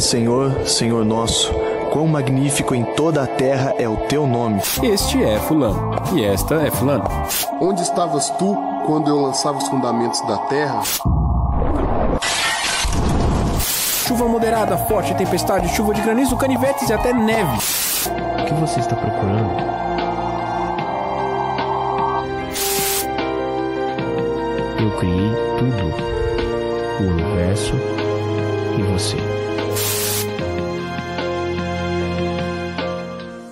Senhor, Senhor nosso, quão magnífico em toda a terra é o teu nome. Este é Fulano, e esta é Fulano. Onde estavas tu quando eu lançava os fundamentos da terra? Chuva moderada, forte, tempestade, chuva de granizo, canivetes e até neve. O que você está procurando? Eu criei tudo: o universo e você.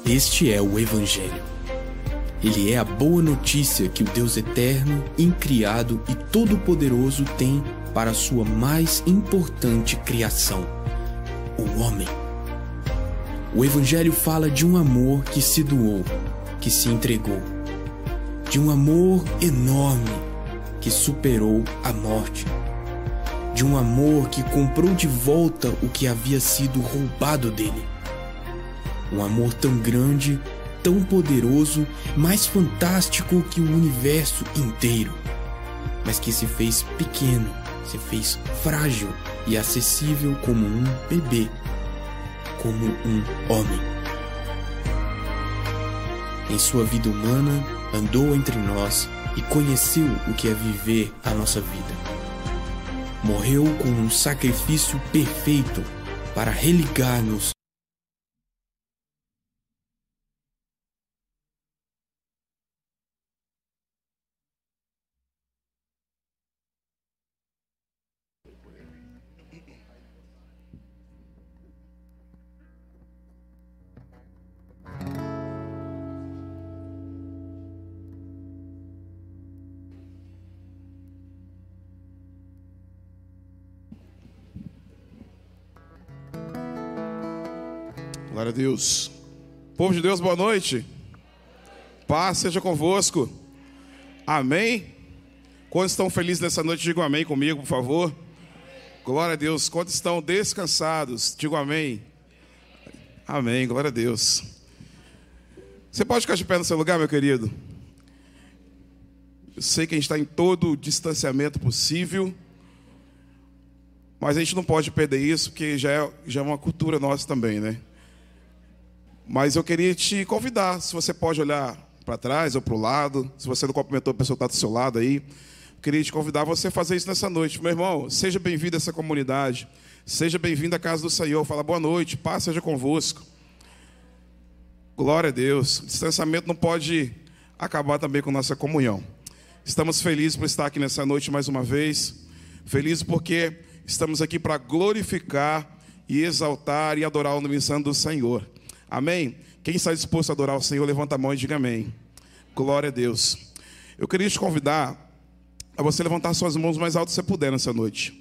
Este é o Evangelho. Ele é a boa notícia que o Deus eterno, incriado e todo-poderoso tem para a sua mais importante criação, o homem. O Evangelho fala de um amor que se doou, que se entregou, de um amor enorme que superou a morte, de um amor que comprou de volta o que havia sido roubado dele. Um amor tão grande, tão poderoso, mais fantástico que o universo inteiro, mas que se fez pequeno, se fez frágil e acessível como um bebê, como um homem. Em sua vida humana, andou entre nós e conheceu o que é viver a nossa vida. Morreu com um sacrifício perfeito para religar-nos Deus. Povo de Deus, boa noite. Paz seja convosco. Amém. Quantos estão felizes nessa noite, digam amém comigo, por favor. Glória a Deus. Quantos estão descansados, digam amém. Amém. Glória a Deus. Você pode ficar de pé no seu lugar, meu querido? Eu sei que a gente está em todo o distanciamento possível, mas a gente não pode perder isso, porque já é, já é uma cultura nossa também, né? Mas eu queria te convidar, se você pode olhar para trás ou para o lado, se você não cumprimentou a pessoa que está do seu lado aí, queria te convidar a você fazer isso nessa noite. Meu irmão, seja bem-vindo a essa comunidade, seja bem-vindo à casa do Senhor. Fala boa noite, paz seja convosco. Glória a Deus. O distanciamento não pode acabar também com nossa comunhão. Estamos felizes por estar aqui nessa noite mais uma vez. Felizes porque estamos aqui para glorificar e exaltar e adorar o nome santo do Senhor. Amém? Quem está disposto a adorar o Senhor, levanta a mão e diga amém. Glória a Deus. Eu queria te convidar a você levantar suas mãos mais alto que você puder nessa noite.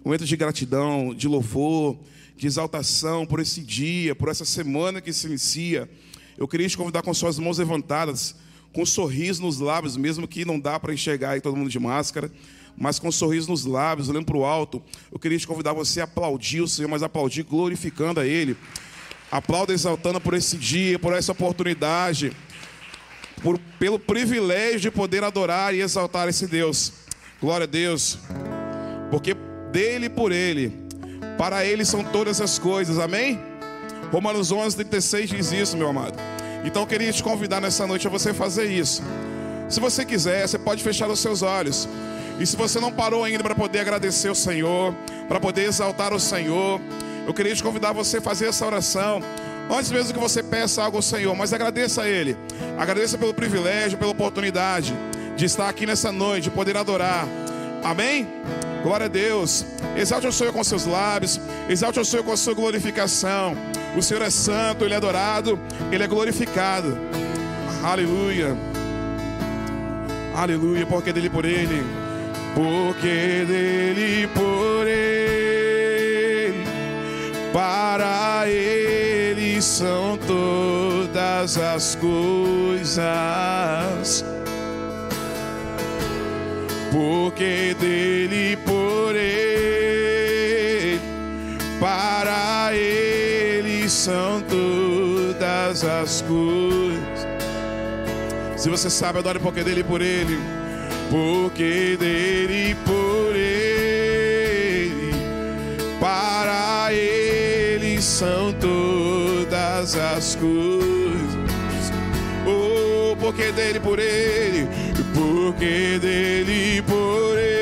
Um momento de gratidão, de louvor, de exaltação por esse dia, por essa semana que se inicia. Eu queria te convidar com suas mãos levantadas, com um sorriso nos lábios, mesmo que não dá para enxergar aí todo mundo de máscara, mas com um sorriso nos lábios, olhando para o alto. Eu queria te convidar você a aplaudir o Senhor, mas aplaudir glorificando a Ele. Aplauda exaltando por esse dia, por essa oportunidade, por, pelo privilégio de poder adorar e exaltar esse Deus. Glória a Deus. Porque dele e por ele, para ele são todas as coisas. Amém? Romanos 11, 36 diz isso, meu amado. Então eu queria te convidar nessa noite a você fazer isso. Se você quiser, você pode fechar os seus olhos. E se você não parou ainda para poder agradecer o Senhor, para poder exaltar o Senhor, eu queria te convidar você a fazer essa oração. Antes mesmo que você peça algo ao Senhor, mas agradeça a Ele. Agradeça pelo privilégio, pela oportunidade de estar aqui nessa noite, de poder adorar. Amém? Glória a Deus. Exalte o Senhor com seus lábios. Exalte o Senhor com a sua glorificação. O Senhor é santo, Ele é adorado, Ele é glorificado. Aleluia. Aleluia, porque dele por Ele. Porque dele por Ele. Para Ele são todas as coisas porque dele por ele, para ele são todas as coisas. Se você sabe, adore porque dele por ele, porque dele por são todas as coisas. Oh, porque dele por ele, porque dele por ele,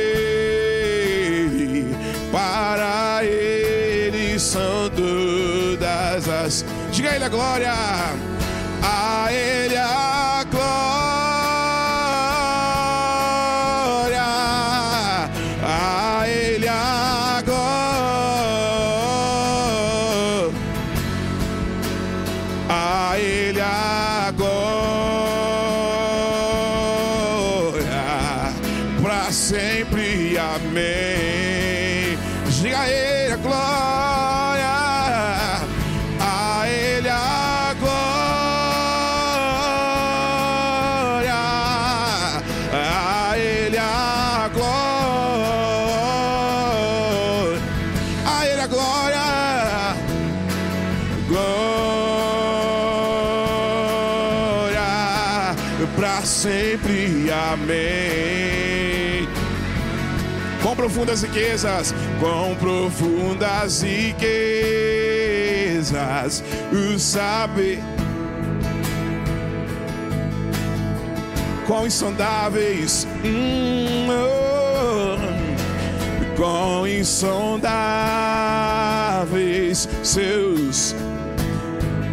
para ele são todas as. Diga a ele a glória, a ele a glória, profundas riquezas, com profundas riquezas, o saber. Quão insondáveis, hum, oh, quão insondáveis seus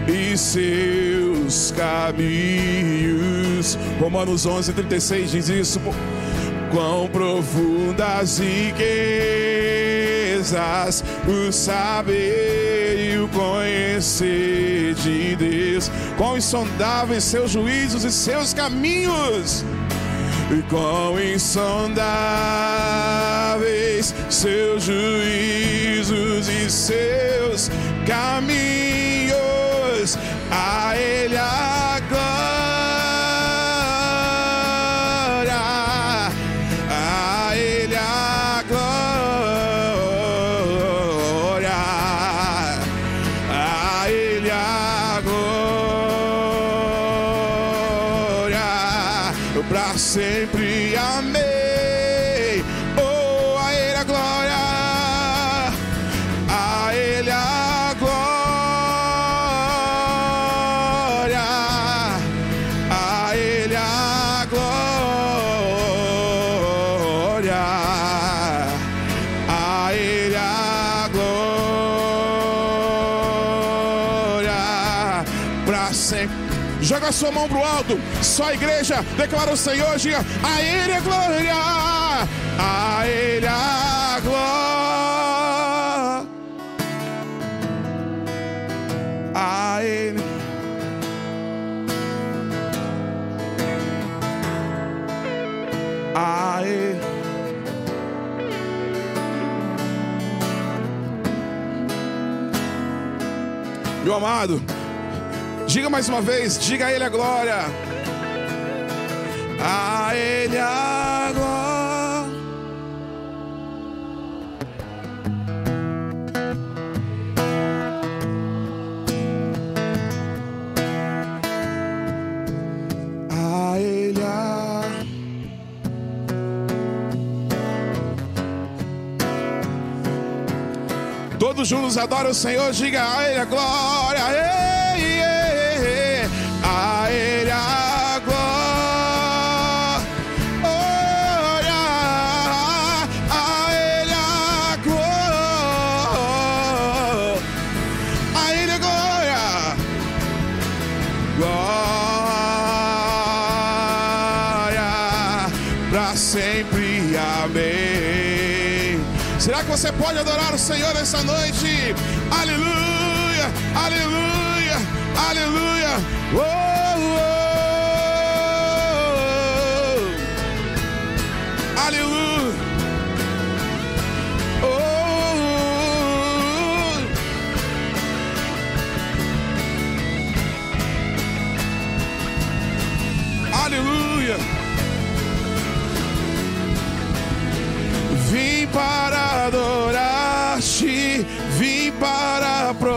e seus caminhos. Romanos 11, 36 diz isso. Quão profundas riquezas o saber e o conhecer de Deus. Quão insondáveis seus juízos e seus caminhos. E quão insondáveis seus juízos e seus caminhos. A Ele a sua mão pro alto, só a igreja declara o Senhor, diga a Ele a glória, a Ele a glória, a Ele. A Ele. Meu amado, diga mais uma vez, diga a Ele a glória. A Ele a glória. Todos juntos adoram o Senhor, diga a Ele a glória. Sempre. Amém. Será que você pode adorar o Senhor essa noite? Aleluia, aleluia, aleluia.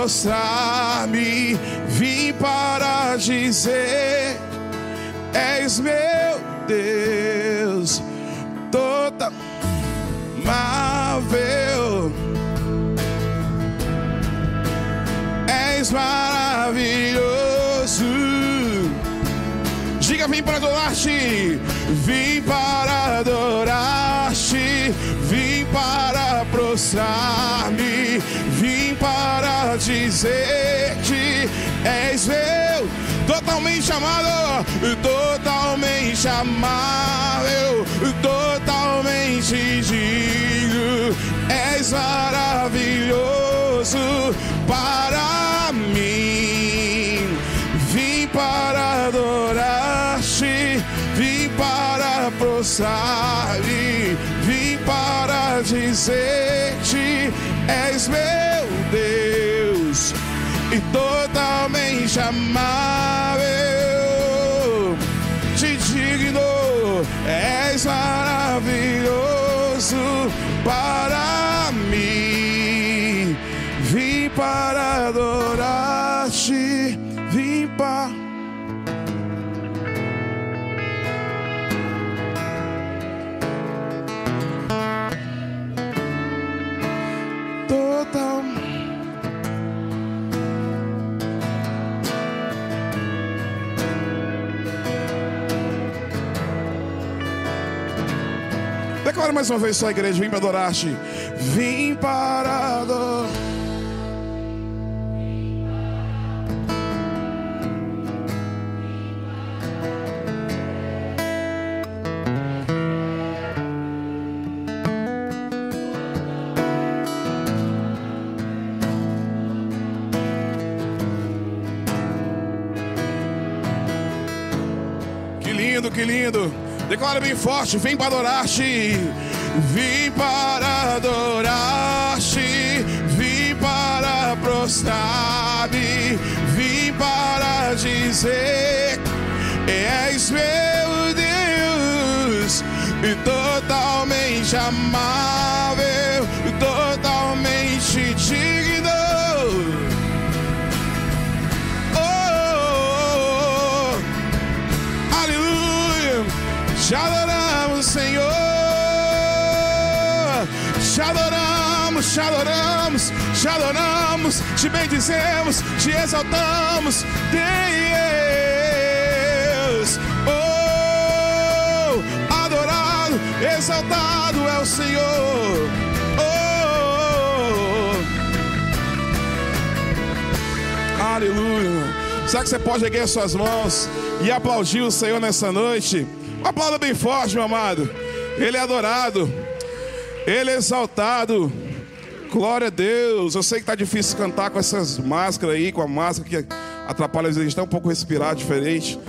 Para prostrar-me, vim para dizer: És meu Deus, toda amável. és maravilhoso. Diga, vim para adorar-te, vim para adorar-te, vim para para dizer-te, és meu, totalmente amado, totalmente amável, totalmente digno, és maravilhoso para mim. Vim para adorar-te, vim para prostrar-me, vim para dizer-te, és meu totalmente amável, te digno, és maravilhoso para Declara mais uma vez sua igreja, vim para adorar-te. Vim para. Que lindo, que lindo. Declara bem forte, vem para adorar-te. Vim para adorar-te. Vim para prostrar-me. Vim para dizer: És meu Deus. E totalmente amável. Te adoramos, te adoramos, te bendizemos, te exaltamos. Deus, oh, adorado, exaltado é o Senhor. Oh, aleluia. Será que você pode erguer as suas mãos e aplaudir o Senhor nessa noite? Aplauda bem forte, meu amado. Ele é adorado. Ele é exaltado. Glória a Deus. Eu sei que tá difícil cantar com essas máscaras aí, com a máscara que atrapalha, a gente tá um pouco respirar diferente.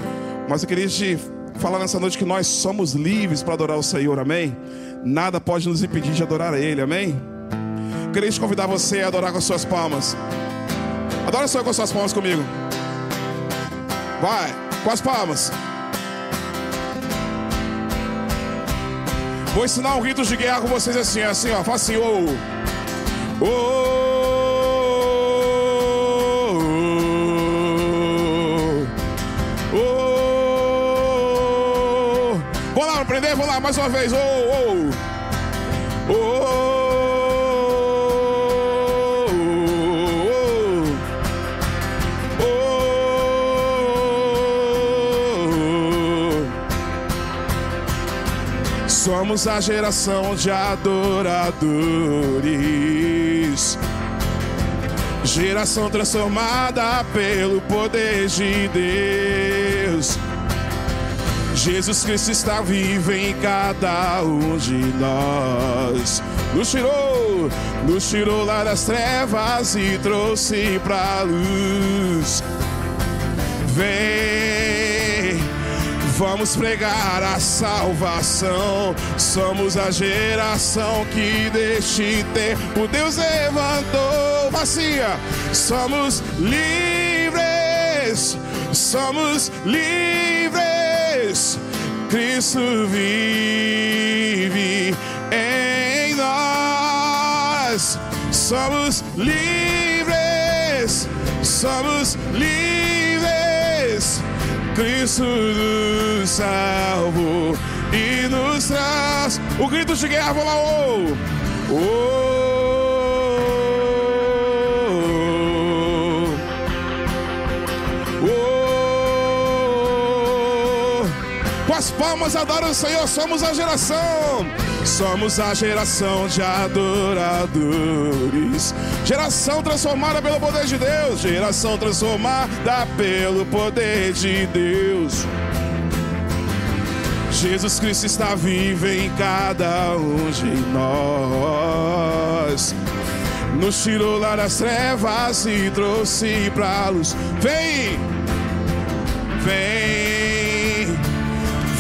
Mas eu queria te falar nessa noite que nós somos livres para adorar o Senhor, amém? Nada pode nos impedir de adorar a Ele, amém? Eu queria te convidar você a adorar com as suas palmas. Adora o Senhor com as suas palmas comigo. Vai, com as palmas. Vou ensinar um grito de guerra com vocês assim, assim, ó. Faz assim, ô. Ô. Ô. Vamos lá, aprender, vamos lá, mais uma vez. Ô, ô. Ô. Somos a geração de adoradores. Geração transformada pelo poder de Deus. Jesus Cristo está vivo em cada um de nós. Nos tirou, nos tirou lá das trevas e trouxe pra luz. Vem, vamos pregar a salvação. Somos a geração que deste tempo Deus levantou. Vacia, somos livres, somos livres. Cristo vive em nós. Somos livres, somos livres. Cristo nos salvo e nos traz o grito de guerra. Vamos lá, oh! oh. Com as palmas adoram o Senhor, somos a geração Somos a geração de adoradores. Geração transformada pelo poder de Deus. Geração transformada pelo poder de Deus. Jesus Cristo está vivo em cada um de nós. Nos tirou lá das trevas e trouxe pra luz. Vem, vem,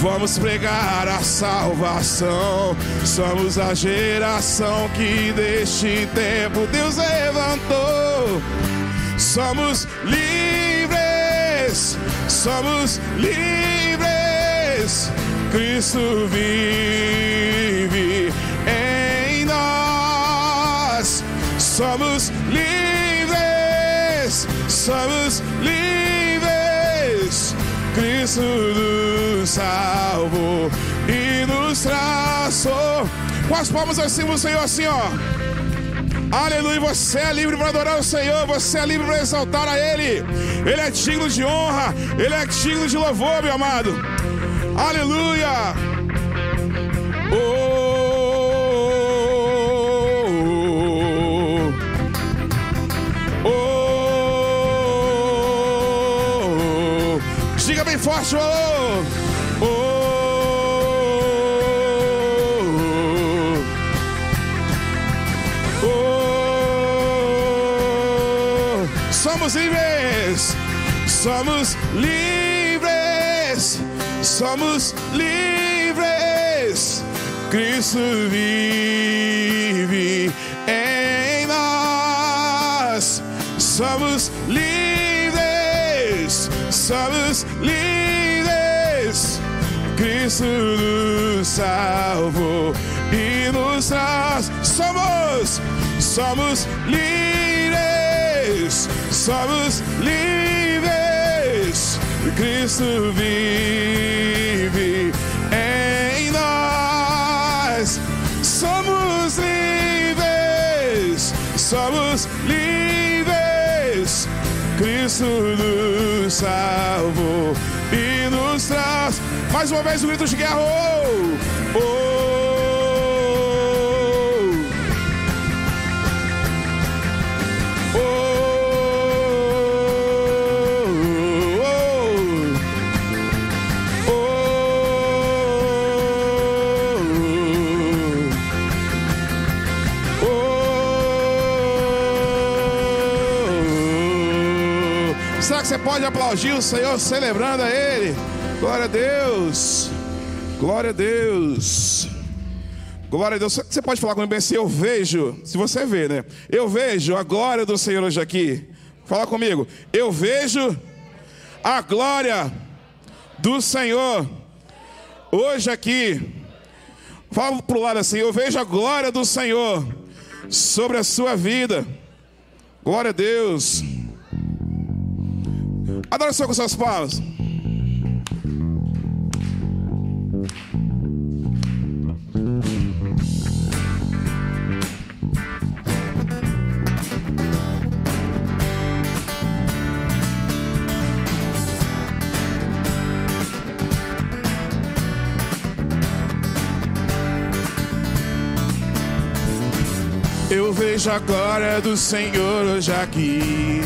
vamos pregar a salvação. Somos a geração que deste tempo Deus levantou. Somos livres, somos livres. Cristo vive em nós. Somos livres, somos livres. Cristo nos salvou e nos traçou. Com as palmas assim, o Senhor, assim, ó. Aleluia, você é livre para adorar o Senhor, você é livre para exaltar a Ele. Ele é digno de honra, Ele é digno de louvor, meu amado. Aleluia! Diga bem forte, oh, oh, oh. Somos livres, somos livres somos livres. Cristo vive em nós. Somos livres, somos livres. Cristo nos salvou e nos traz. Somos, somos livres, somos livres. Cristo vive em nós. Somos livres, somos livres. Cristo nos salvou e nos traz. Mais uma vez o grito de guerra. Oh, oh. Será que você pode aplaudir o Senhor celebrando a Ele? Glória a Deus. Glória a Deus. Glória a Deus. Você pode falar comigo assim? Eu vejo, se você vê, né? Eu vejo a glória do Senhor hoje aqui. Fala comigo. Eu vejo a glória do Senhor hoje aqui. Fala para o lado assim. Eu vejo a glória do Senhor sobre a sua vida. Glória a Deus. Adora com suas palmas. Eu vejo a glória do Senhor hoje aqui.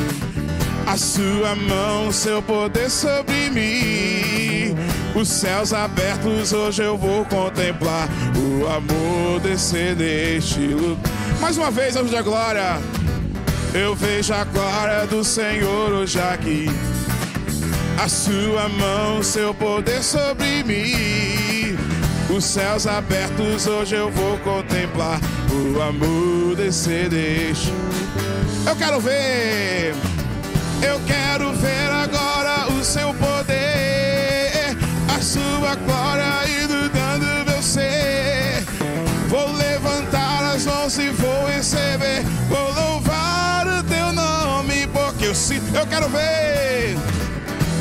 A sua mão, seu poder sobre mim. Os céus abertos, hoje eu vou contemplar o amor descer neste lugar. Mais uma vez, anjo da glória. Eu vejo a glória do Senhor hoje aqui. A sua mão, seu poder sobre mim. Os céus abertos, hoje eu vou contemplar o amor descer deste. Eu quero ver. Eu quero ver agora o seu poder, a sua glória inundando meu ser. Vou levantar as mãos e vou receber, vou louvar o teu nome, porque eu sinto. Eu quero ver,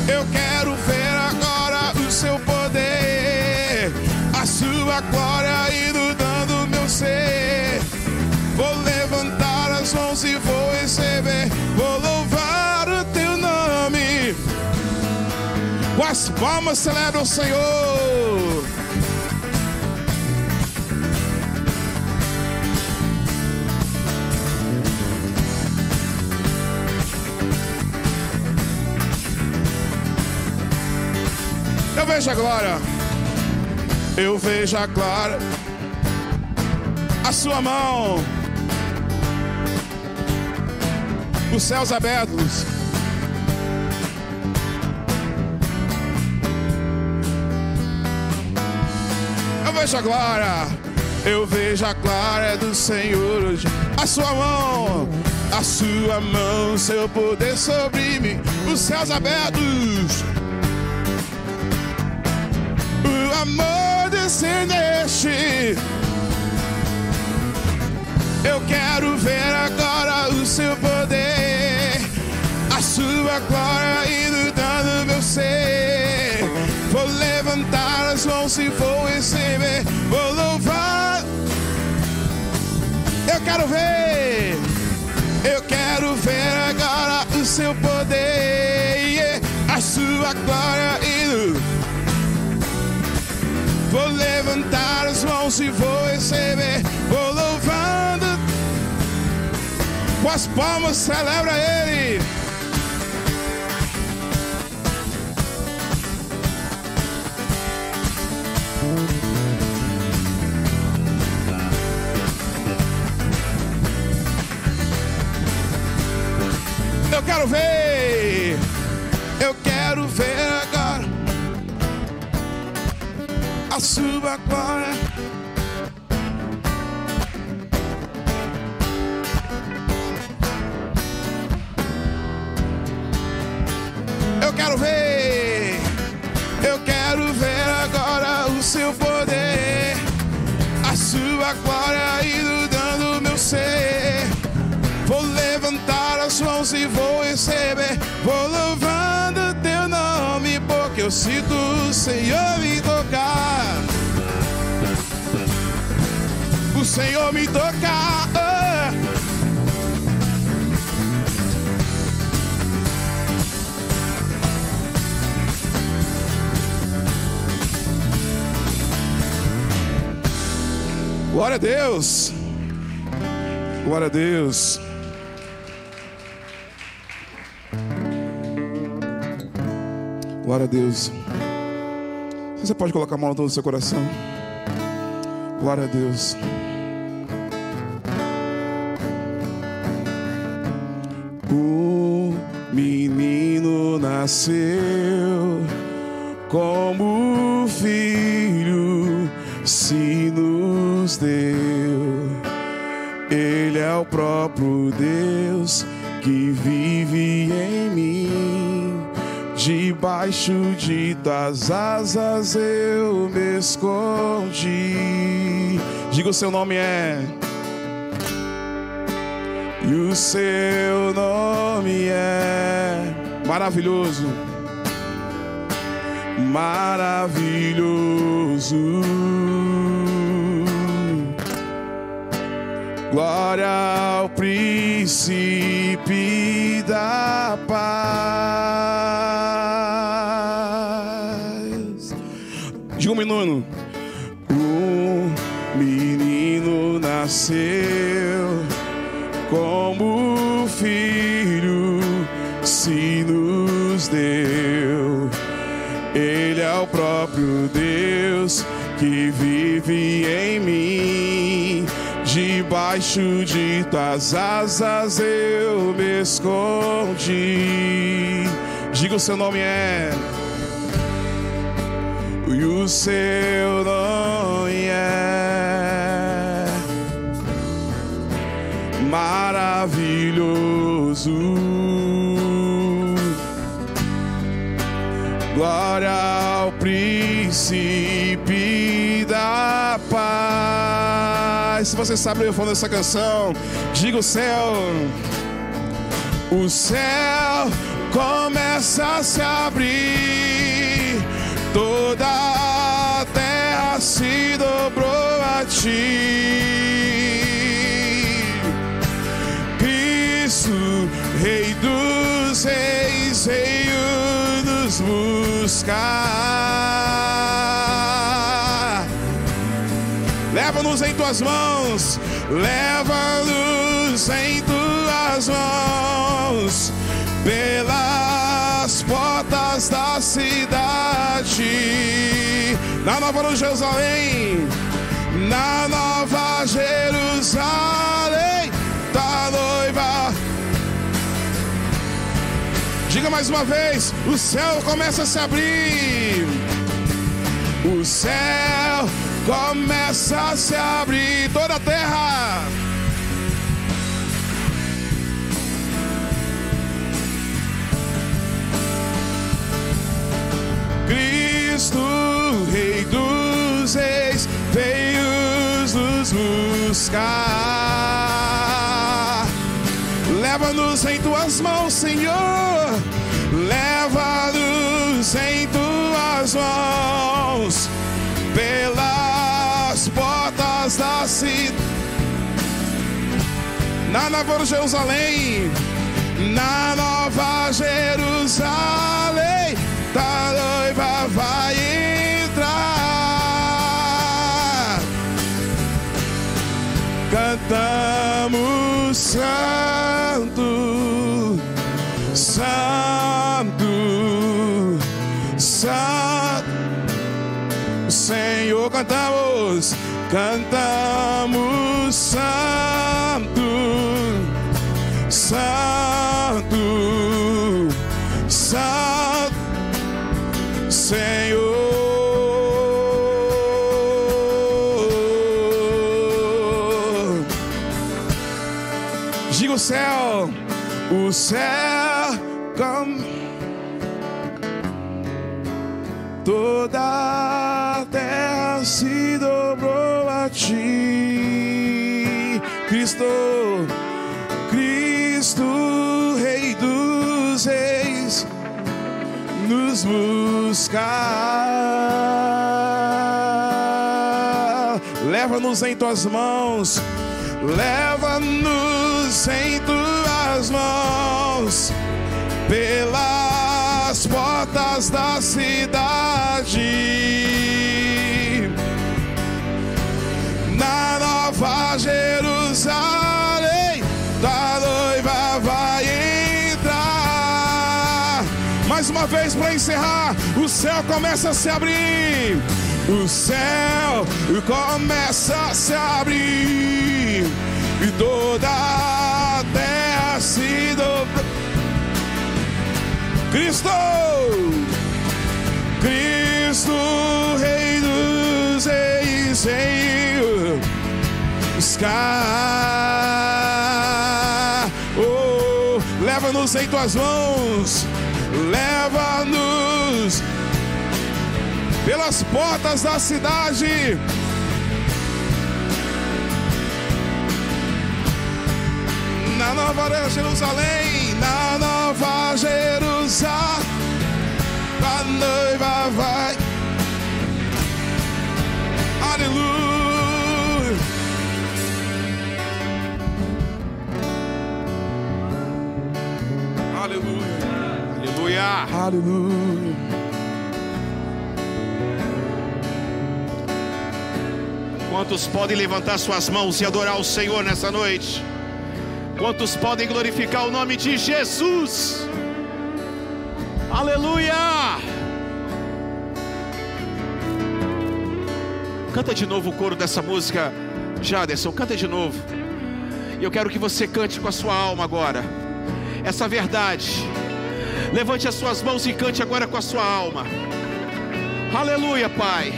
eu quero ver agora o seu poder, a sua glória Deus e vou receber, vou louvar o teu nome. Com as palmas celebra o Senhor. Eu vejo a glória. Eu vejo a glória. A sua mão Os céus abertos. Eu vejo a glória. Eu vejo a glória do Senhor hoje. A sua mão, a sua mão, seu poder sobre mim. Os céus abertos. O amor descendeste. Eu quero ver agora o seu poder, a sua glória inundando meu ser. Vou levantar as mãos e vou receber, vou louvar. Eu quero ver, eu quero ver agora o seu poder, a sua glória inundando. Vou levantar as mãos e vou receber, vou louvando. Com as palmas, celebra Ele. Eu quero ver, eu quero ver agora a sua glória. Eu quero ver, receber, vou louvando teu nome, porque eu sinto o Senhor me tocar. O Senhor me tocar. ah. Glória a Deus. Glória a Deus. Glória a Deus. Você pode colocar a mão no seu coração. Glória a Deus. O menino nasceu como filho se nos deu. Ele é o próprio Deus que vive Debaixo de tuas asas eu me escondi. Diga o seu nome é. E o seu nome é maravilhoso. Maravilhoso. Glória ao príncipe da paz. Menino. Um menino nasceu como filho se nos deu. Ele é o próprio Deus que vive em mim. Debaixo de tuas asas eu me escondi. Diga o seu nome é. O seu nome é maravilhoso. Glória ao príncipe da paz. Se você sabe o refrão dessa canção, diga o céu. O céu começa a se abrir, toda a terra se dobrou a ti. Cristo, Rei dos Reis, veio nos buscar. Leva-nos em tuas mãos, leva-nos em tuas mãos. Pelas portas da cidade, na Nova Jerusalém, na Nova Jerusalém, da noiva. Diga mais uma vez: o céu começa a se abrir. O céu começa a se abrir, toda a terra. Cristo, Rei dos Reis, veio nos buscar. Leva-nos em tuas mãos, Senhor. Leva-nos em tuas mãos pelas portas da cidade. Na Nova Jerusalém, na Nova Jerusalém, da noiva vai entrar. Cantamos santo, santo, santo. Senhor, cantamos, cantamos santo, santo, Senhor. Diga o céu, o céu, como toda a terra se dobrou a ti, Cristo, Cristo, Rei dos Reis, nos buscar. Leva-nos em tuas mãos, leva-nos em tuas mãos pelas portas da cidade. Na Nova Jerusalém, vez para encerrar, o céu começa a se abrir. O céu começa a se abrir e toda a terra se dobra. Cristo, Cristo, Rei dos Reis, Senhor. Oh, leva-nos em tuas mãos, leva-nos pelas portas da cidade. Na Nova Jerusalém, na Nova Jerusalém, a noiva vai. Aleluia. Aleluia. Aleluia. Aleluia. Quantos podem levantar suas mãos e adorar o Senhor nessa noite? Quantos podem glorificar o nome de Jesus? Aleluia! Canta de novo o coro dessa música, Jaderson, canta de novo. E eu quero que você cante com a sua alma agora. Essa verdade. Levante as suas mãos e cante agora com a sua alma. Aleluia, Pai.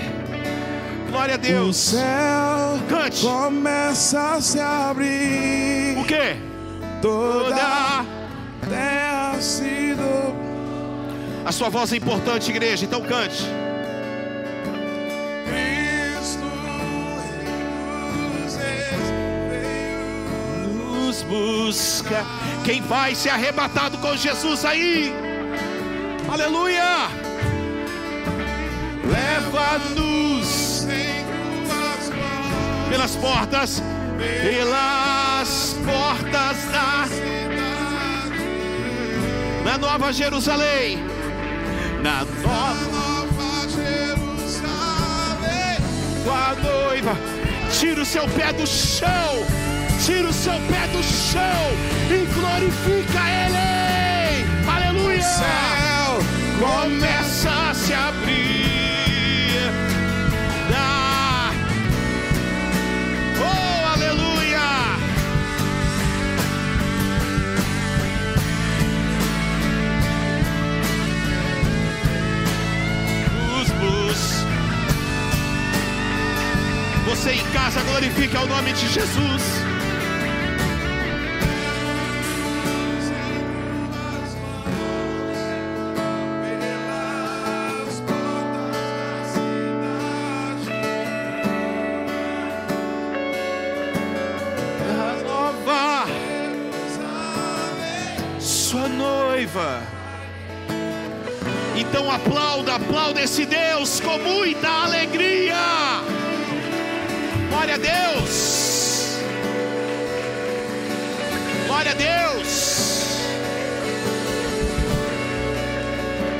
Glória a O Deus. céu Cante. começa a se abrir. O quê? Toda a terra se dobra. a sua voz é importante, igreja, então cante. Busca. Quem vai ser arrebatado com Jesus aí? Aleluia! Leva-nos pelas portas, pelas portas da na Nova Jerusalém, na Nova Jerusalém. com a noiva. Tira o seu pé do chão, tira o seu pé do chão e glorifica Ele. Aleluia! O céu começa a se abrir. Dá. Oh, aleluia! Blues, blues. Você em casa glorifica o nome de Jesus. Aplauda, aplauda esse Deus com muita alegria. Glória a Deus. Glória a Deus.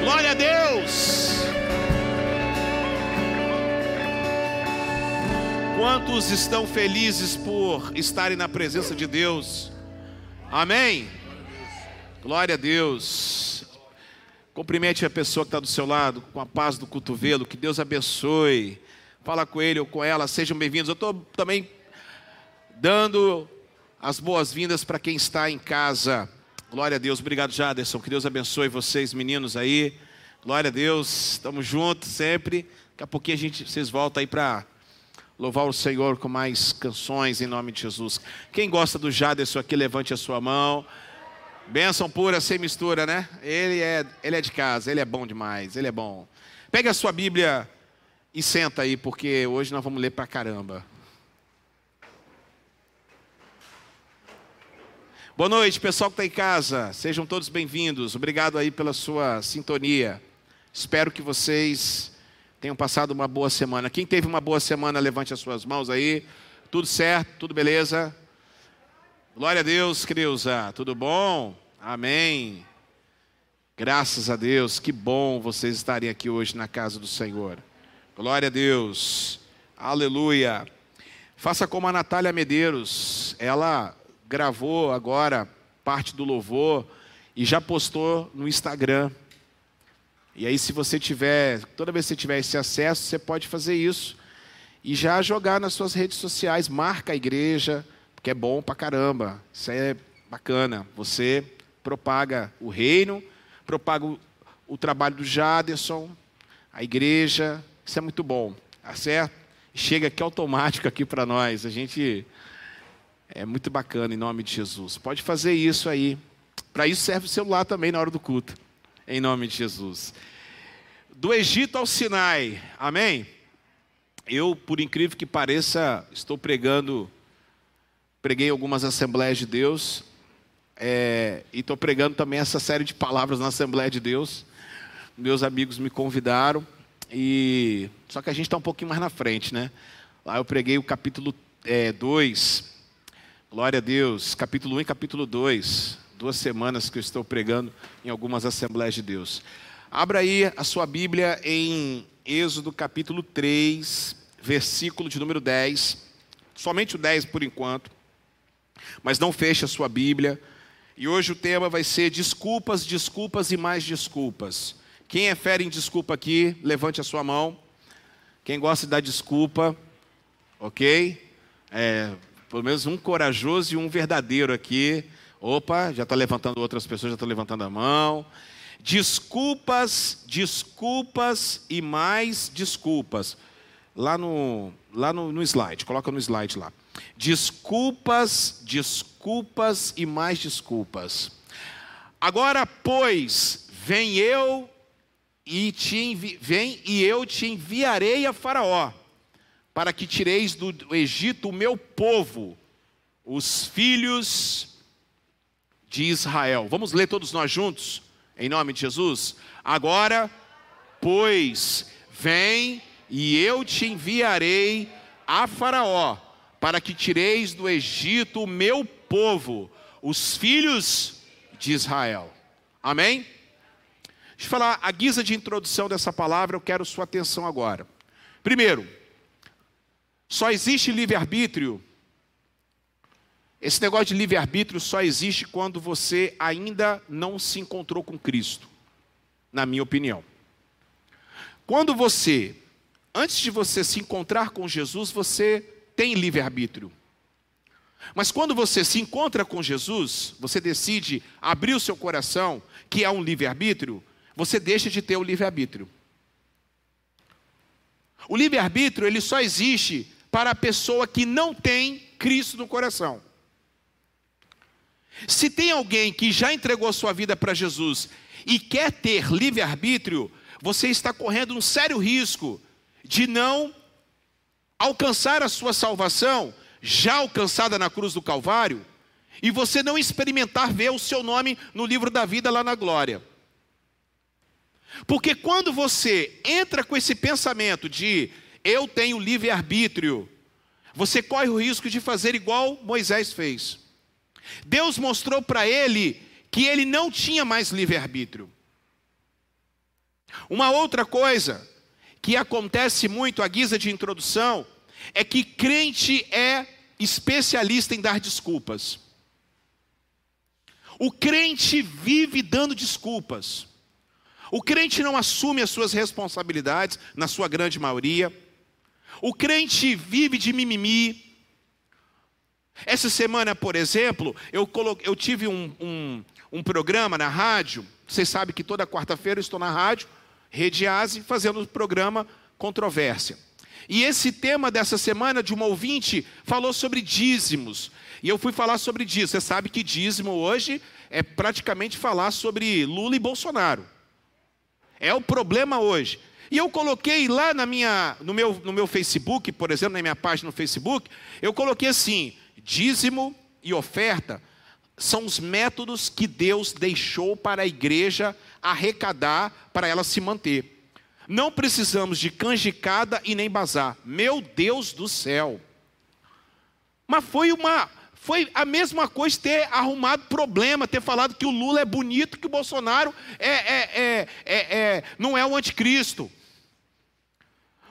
Glória a Deus. Quantos estão felizes por estarem na presença de Deus? Amém? Glória a Deus. Cumprimente a pessoa que está do seu lado com a paz do cotovelo. Que Deus abençoe. Fala com ele ou com ela. Sejam bem-vindos. Eu estou também dando as boas-vindas para quem está em casa. Glória a Deus. Obrigado, Jaderson. Que Deus abençoe vocês, meninos aí. Glória a Deus. Estamos juntos sempre. Daqui a pouquinho a gente, vocês voltam aí para louvar o Senhor com mais canções em nome de Jesus. Quem gosta do Jaderson aqui, levante a sua mão. Bênção pura, sem mistura, né? Ele é, ele é de casa, ele é bom demais, ele é bom. Pega a sua Bíblia e senta aí, porque hoje nós vamos ler pra caramba. Boa noite, pessoal que está em casa. Sejam todos bem-vindos. Obrigado aí pela sua sintonia. Espero que vocês tenham passado uma boa semana. Quem teve uma boa semana, levante as suas mãos aí. Tudo certo? Tudo beleza? Glória a Deus, Creuza. Tudo bom? Amém. Graças a Deus. Que bom vocês estarem aqui hoje na casa do Senhor. Glória a Deus. Aleluia. Faça como a Natália Medeiros. Ela gravou agora parte do louvor e já postou no Instagram. E aí, se você tiver, toda vez que você tiver esse acesso, você pode fazer isso e já jogar nas suas redes sociais, marca a igreja, porque é bom pra caramba. Isso é bacana. Você propaga o reino, propaga o, o trabalho do Jaderson, a igreja. Isso é muito bom, tá certo? Chega aqui automático aqui para nós. A gente é muito bacana em nome de Jesus. Pode fazer isso aí. Para isso serve o celular também na hora do culto. Em nome de Jesus. Do Egito ao Sinai. Amém? Eu, por incrível que pareça, estou pregando, preguei algumas Assembleias de Deus, é, e estou pregando também essa série de palavras na Assembleia de Deus. Meus amigos me convidaram, e só que a gente está um pouquinho mais na frente, né? Lá eu preguei o capítulo 2, é, glória a Deus, capítulo 1 um e capítulo 2, duas semanas que eu estou pregando em algumas Assembleias de Deus. Abra aí a sua Bíblia em Êxodo capítulo 3, versículo de número 10. Somente o 10 por enquanto. Mas não feche a sua Bíblia. E hoje o tema vai ser desculpas, desculpas e mais desculpas. Quem é fera em desculpa aqui, levante a sua mão. Quem gosta de dar desculpa, ok? É, pelo menos um corajoso e um verdadeiro aqui. Opa, já está levantando outras pessoas, já estão levantando a mão. Desculpas, desculpas e mais desculpas. Lá no, lá no, no slide, coloca no slide lá. Desculpas, desculpas e mais desculpas. Agora, pois, vem eu e te envi, vem e eu te enviarei a Faraó, para que tireis do Egito o meu povo, os filhos de Israel. Vamos ler todos nós juntos, em nome de Jesus? Agora, pois, vem e eu te enviarei a Faraó, para que tireis do Egito o meu povo, os filhos de Israel. Amém? Deixa eu falar, a guisa de introdução dessa palavra, eu quero sua atenção agora. Primeiro, só existe livre-arbítrio Esse negócio de livre-arbítrio só existe quando você ainda não se encontrou com Cristo, na minha opinião. Quando você, antes de você se encontrar com Jesus, você tem livre-arbítrio. Mas quando você se encontra com Jesus, você decide abrir o seu coração, que é um livre-arbítrio, você deixa de ter o livre-arbítrio. O livre-arbítrio, ele só existe para a pessoa que não tem Cristo no coração. Se tem alguém que já entregou sua vida para Jesus e quer ter livre-arbítrio, você está correndo um sério risco de não alcançar a sua salvação, já alcançada na cruz do Calvário, e você não experimentar ver o seu nome no livro da vida lá na glória. Porque quando você entra com esse pensamento de eu tenho livre-arbítrio, você corre o risco de fazer igual Moisés fez. Deus mostrou para ele que ele não tinha mais livre-arbítrio. Uma outra coisa que acontece muito à guisa de introdução é que crente é especialista em dar desculpas. O crente vive dando desculpas. O crente não assume as suas responsabilidades, na sua grande maioria. O crente vive de mimimi. Essa semana, por exemplo, eu, coloquei, eu tive um, um, um programa na rádio. Vocês sabem que toda quarta-feira eu estou na rádio, Rede Asi, fazendo o programa Controvérsia. E esse tema dessa semana de uma ouvinte falou sobre dízimos. E eu fui falar sobre dízimo. Você sabe que dízimo hoje é praticamente falar sobre Lula e Bolsonaro. É o problema hoje. E eu coloquei lá na minha, no, meu, no meu Facebook, por exemplo, na minha página no Facebook, eu coloquei assim: dízimo e oferta são os métodos que Deus deixou para a igreja arrecadar para ela se manter. Não precisamos de canjicada e nem bazar. Meu Deus do céu. Mas foi uma foi a mesma coisa ter arrumado problema, ter falado que o Lula é bonito, que o Bolsonaro é, é, é, é, não é o anticristo.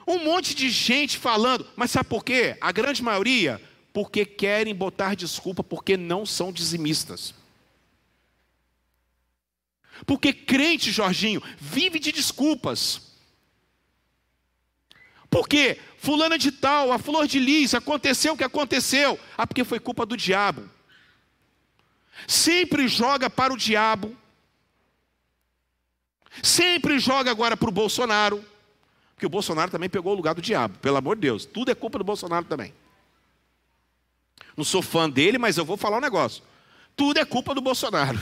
Um monte de gente falando, mas sabe por quê? A grande maioria, porque querem botar desculpa porque não são dizimistas. Porque crente, Jorginho, vive de desculpas. Porque fulana de tal, a flor de lis, aconteceu o que aconteceu. Ah, porque foi culpa do diabo. Sempre joga para o diabo. Sempre joga agora para o Bolsonaro. Porque o Bolsonaro também pegou o lugar do diabo, pelo amor de Deus. Tudo é culpa do Bolsonaro também. Não sou fã dele, mas eu vou falar um negócio. Tudo é culpa do Bolsonaro.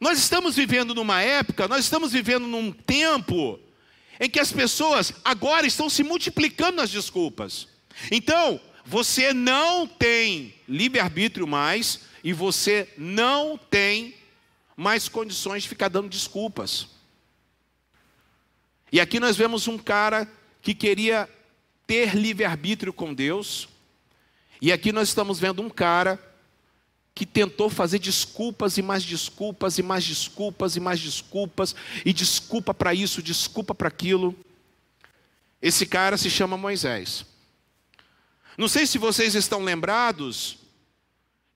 Nós estamos vivendo numa época, nós estamos vivendo num tempo em que as pessoas agora estão se multiplicando nas desculpas. Então, você não tem livre-arbítrio mais e você não tem mais condições de ficar dando desculpas. E aqui nós vemos um cara que queria ter livre-arbítrio com Deus, e aqui nós estamos vendo um cara que tentou fazer desculpas e mais desculpas e mais desculpas e mais desculpas e desculpa para isso, desculpa para aquilo. Esse cara se chama Moisés. Não sei se vocês estão lembrados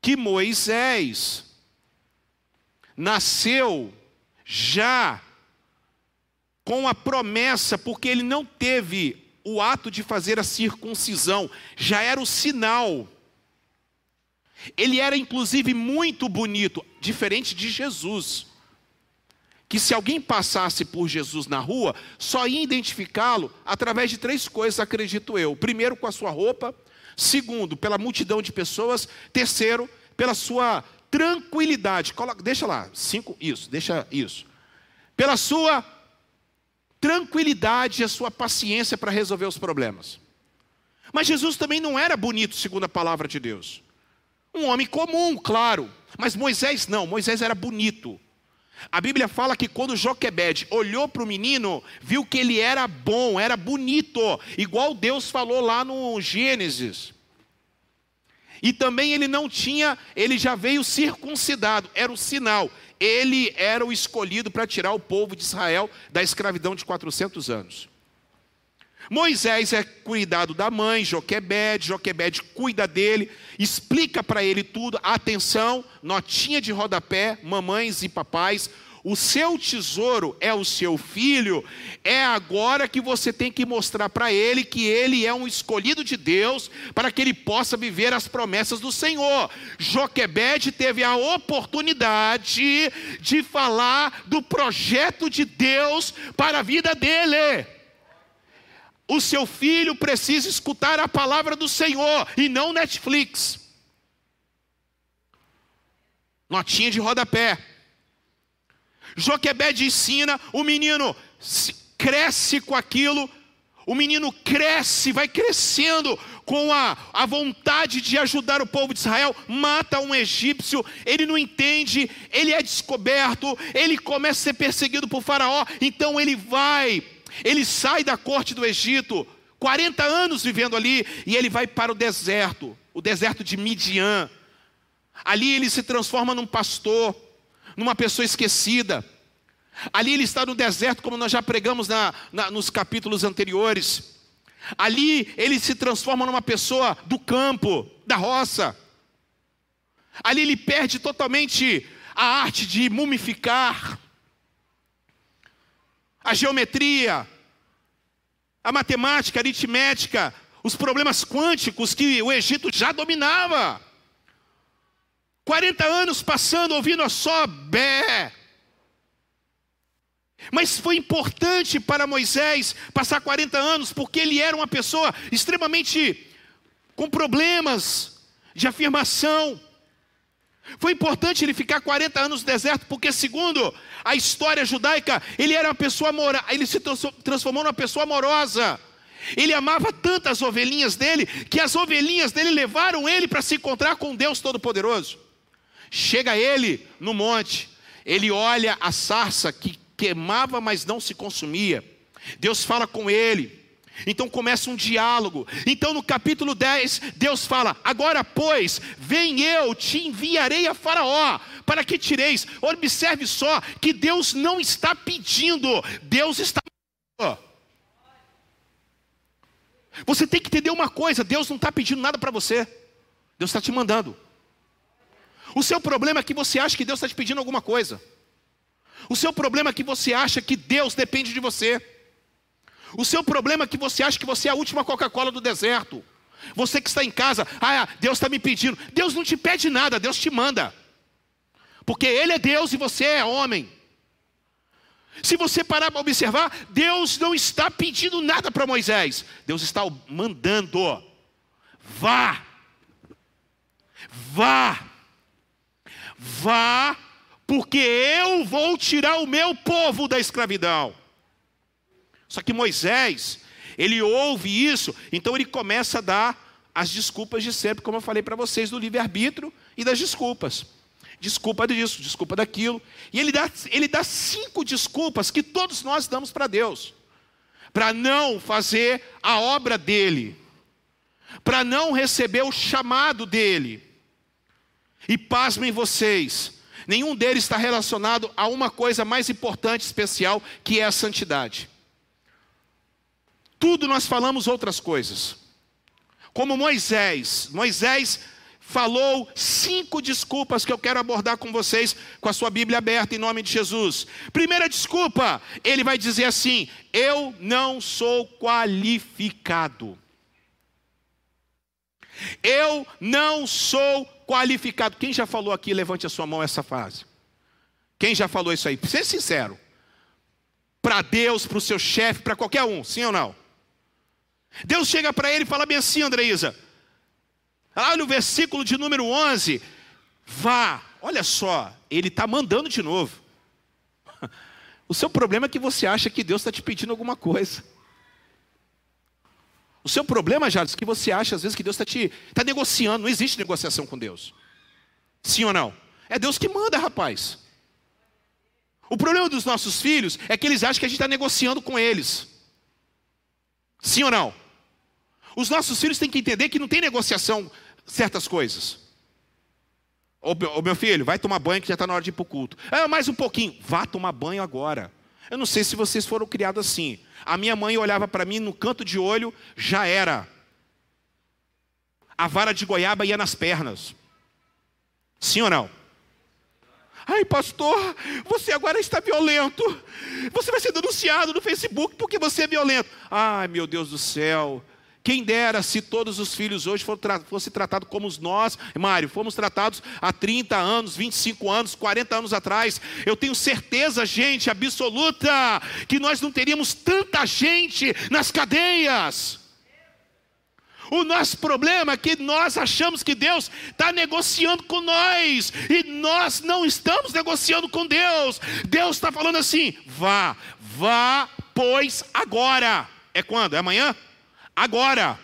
que Moisés nasceu já com a promessa, porque ele não teve o ato de fazer a circuncisão, já era o sinal ele era inclusive muito bonito, diferente de Jesus. Que se alguém passasse por Jesus na rua, só ia identificá-lo através de três coisas, acredito eu. Primeiro, com a sua roupa. Segundo, pela multidão de pessoas. Terceiro, pela sua tranquilidade. Coloca, deixa lá, cinco, isso, deixa isso. Pela sua tranquilidade e a sua paciência para resolver os problemas. Mas Jesus também não era bonito, segundo a palavra de Deus. Um homem comum, claro. Mas Moisés não, Moisés era bonito. A Bíblia fala que quando Joquebed olhou para o menino, viu que ele era bom, era bonito, igual Deus falou lá no Gênesis. E também ele não tinha, ele já veio circuncidado, era o sinal. Ele era o escolhido para tirar o povo de Israel da escravidão de 400 anos. Moisés é cuidado da mãe, Joquebede, Joquebede cuida dele, explica para ele tudo. Atenção, notinha de rodapé, mamães e papais, o seu tesouro é o seu filho, é agora que você tem que mostrar para ele que ele é um escolhido de Deus, para que ele possa viver as promessas do Senhor. Joquebede teve a oportunidade de falar do projeto de Deus para a vida dele. O seu filho precisa escutar a palavra do Senhor e não Netflix. Notinha de rodapé. Joquebed ensina, o menino cresce com aquilo, o menino cresce, vai crescendo com a, a vontade de ajudar o povo de Israel, mata um egípcio, ele não entende, ele é descoberto, ele começa a ser perseguido por Faraó, então ele vai, ele sai da corte do Egito, 40 anos vivendo ali, e ele vai para o deserto, o deserto de Midian. Ali ele se transforma num pastor, numa pessoa esquecida. Ali ele está no deserto, como nós já pregamos na, na, nos capítulos anteriores. Ali ele se transforma numa pessoa do campo, da roça. Ali ele perde totalmente a arte de mumificar, a geometria, a matemática, a aritmética, os problemas quânticos que o Egito já dominava. 40 anos passando ouvindo só bé. Mas foi importante para Moisés passar 40 anos, porque ele era uma pessoa extremamente com problemas de afirmação. Foi importante ele ficar 40 anos no deserto, porque segundo a história judaica, ele era uma pessoa amorosa, ele se transformou numa pessoa amorosa. Ele amava tantas ovelhinhas dele, que as ovelhinhas dele levaram ele para se encontrar com Deus Todo-Poderoso. Chega ele no monte, ele olha a sarça que queimava, mas não se consumia. Deus fala com ele. Então começa um diálogo. Então no capítulo 10, Deus fala: Agora, pois, vem eu, te enviarei a Faraó, para que tireis. Observe só que Deus não está pedindo, Deus está. Você tem que entender uma coisa: Deus não está pedindo nada para você, Deus está te mandando. O seu problema é que você acha que Deus está te pedindo alguma coisa. O seu problema é que você acha que Deus depende de você. O seu problema é que você acha que você é a última Coca-Cola do deserto. Você que está em casa, ah, Deus está me pedindo. Deus não te pede nada, Deus te manda. Porque Ele é Deus e você é homem. Se você parar para observar, Deus não está pedindo nada para Moisés, Deus está mandando. Vá, vá, vá porque eu vou tirar o meu povo da escravidão. Só que Moisés, ele ouve isso, então ele começa a dar as desculpas de sempre, como eu falei para vocês, do livre-arbítrio e das desculpas. Desculpa disso, desculpa daquilo. E ele dá, ele dá cinco desculpas que todos nós damos para Deus, para não fazer a obra dele, para não receber o chamado dele. E pasmem vocês, Nenhum deles está relacionado a uma coisa mais importante, especial, que é a santidade. Tudo nós falamos outras coisas. Como Moisés, Moisés falou cinco desculpas que eu quero abordar com vocês com a sua Bíblia aberta em nome de Jesus. Primeira desculpa, ele vai dizer assim: Eu não sou qualificado. Eu não sou qualificado. Quem já falou aqui, levante a sua mão essa frase. Quem já falou isso aí? Seja sincero. Para Deus, para o seu chefe, para qualquer um, sim ou não? Deus chega para ele e fala bem assim, Andreísa. Lá no versículo de número 11, vá. Olha só, ele está mandando de novo. O seu problema é que você acha que Deus está te pedindo alguma coisa. O seu problema, Jardim, é que você acha às vezes que Deus está te tá negociando. Não existe negociação com Deus. Sim ou não? É Deus que manda, rapaz. O problema dos nossos filhos é que eles acham que a gente está negociando com eles. Sim ou não? Os nossos filhos têm que entender que não tem negociação certas coisas. Ô, meu filho, vai tomar banho que já está na hora de ir para o culto. Ah, mais um pouquinho. Vá tomar banho agora. Eu não sei se vocês foram criados assim. a minha mãe olhava para mim no canto de olho, já era. A vara de goiaba ia nas pernas. Sim ou não? Ai, pastor, você agora está violento. Você vai ser denunciado no Facebook porque você é violento. Ai, meu Deus do céu. Quem dera se todos os filhos hoje fossem tratados como nós, Mário, fomos tratados há 30 anos, 25 anos, 40 anos atrás. Eu tenho certeza, gente, absoluta, que nós não teríamos tanta gente nas cadeias. O nosso problema é que nós achamos que Deus está negociando com nós, e nós não estamos negociando com Deus. Deus está falando assim: vá, vá, pois agora. É quando? É amanhã? Agora.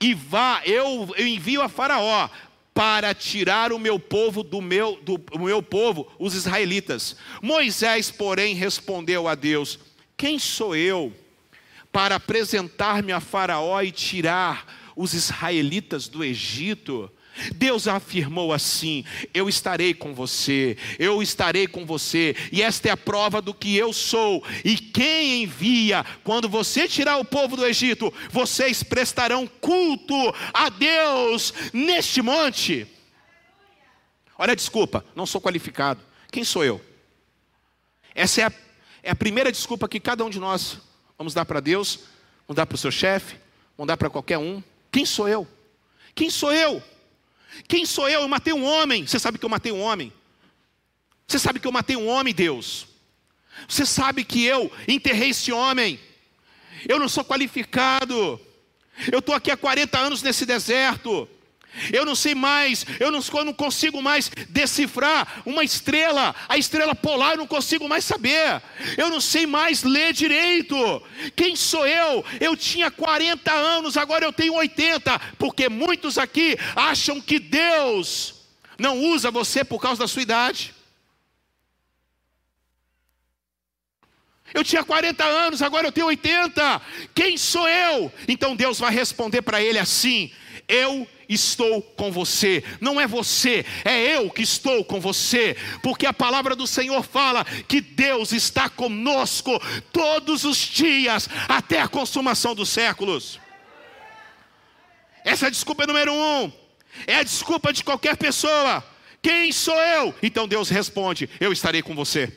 E vá, eu, eu envio a Faraó para tirar o meu povo do meu, do, do meu povo, os israelitas. Moisés, porém, respondeu a Deus: Quem sou eu? para apresentar-me a Faraó e tirar os israelitas do Egito. Deus afirmou assim: Eu estarei com você, eu estarei com você, e esta é a prova do que eu sou. E quem envia, quando você tirar o povo do Egito, vocês prestarão culto a Deus neste monte. Olha, desculpa, não sou qualificado. Quem sou eu? Essa é a, é a primeira desculpa que cada um de nós Vamos dar para Deus, vamos dar para o seu chefe, vamos dar para qualquer um. Quem sou eu? Quem sou eu? Quem sou eu? Eu matei um homem. Você sabe que eu matei um homem? Você sabe que eu matei um homem, Deus? Você sabe que eu enterrei esse homem? Eu não sou qualificado. Eu estou aqui há 40 anos nesse deserto. Eu não sei mais, eu não, eu não, consigo mais decifrar uma estrela, a estrela polar, eu não consigo mais saber. Eu não sei mais ler direito. Quem sou eu? Eu tinha 40 anos, agora eu tenho 80, porque muitos aqui acham que Deus não usa você por causa da sua idade. Eu tinha 40 anos, agora eu tenho 80. Quem sou eu? Então Deus vai responder para ele assim: Eu estou com você. Não é você, é eu que estou com você, porque a palavra do Senhor fala que Deus está conosco todos os dias até a consumação dos séculos. Essa é a desculpa número um, é a desculpa de qualquer pessoa. Quem sou eu? Então Deus responde: Eu estarei com você.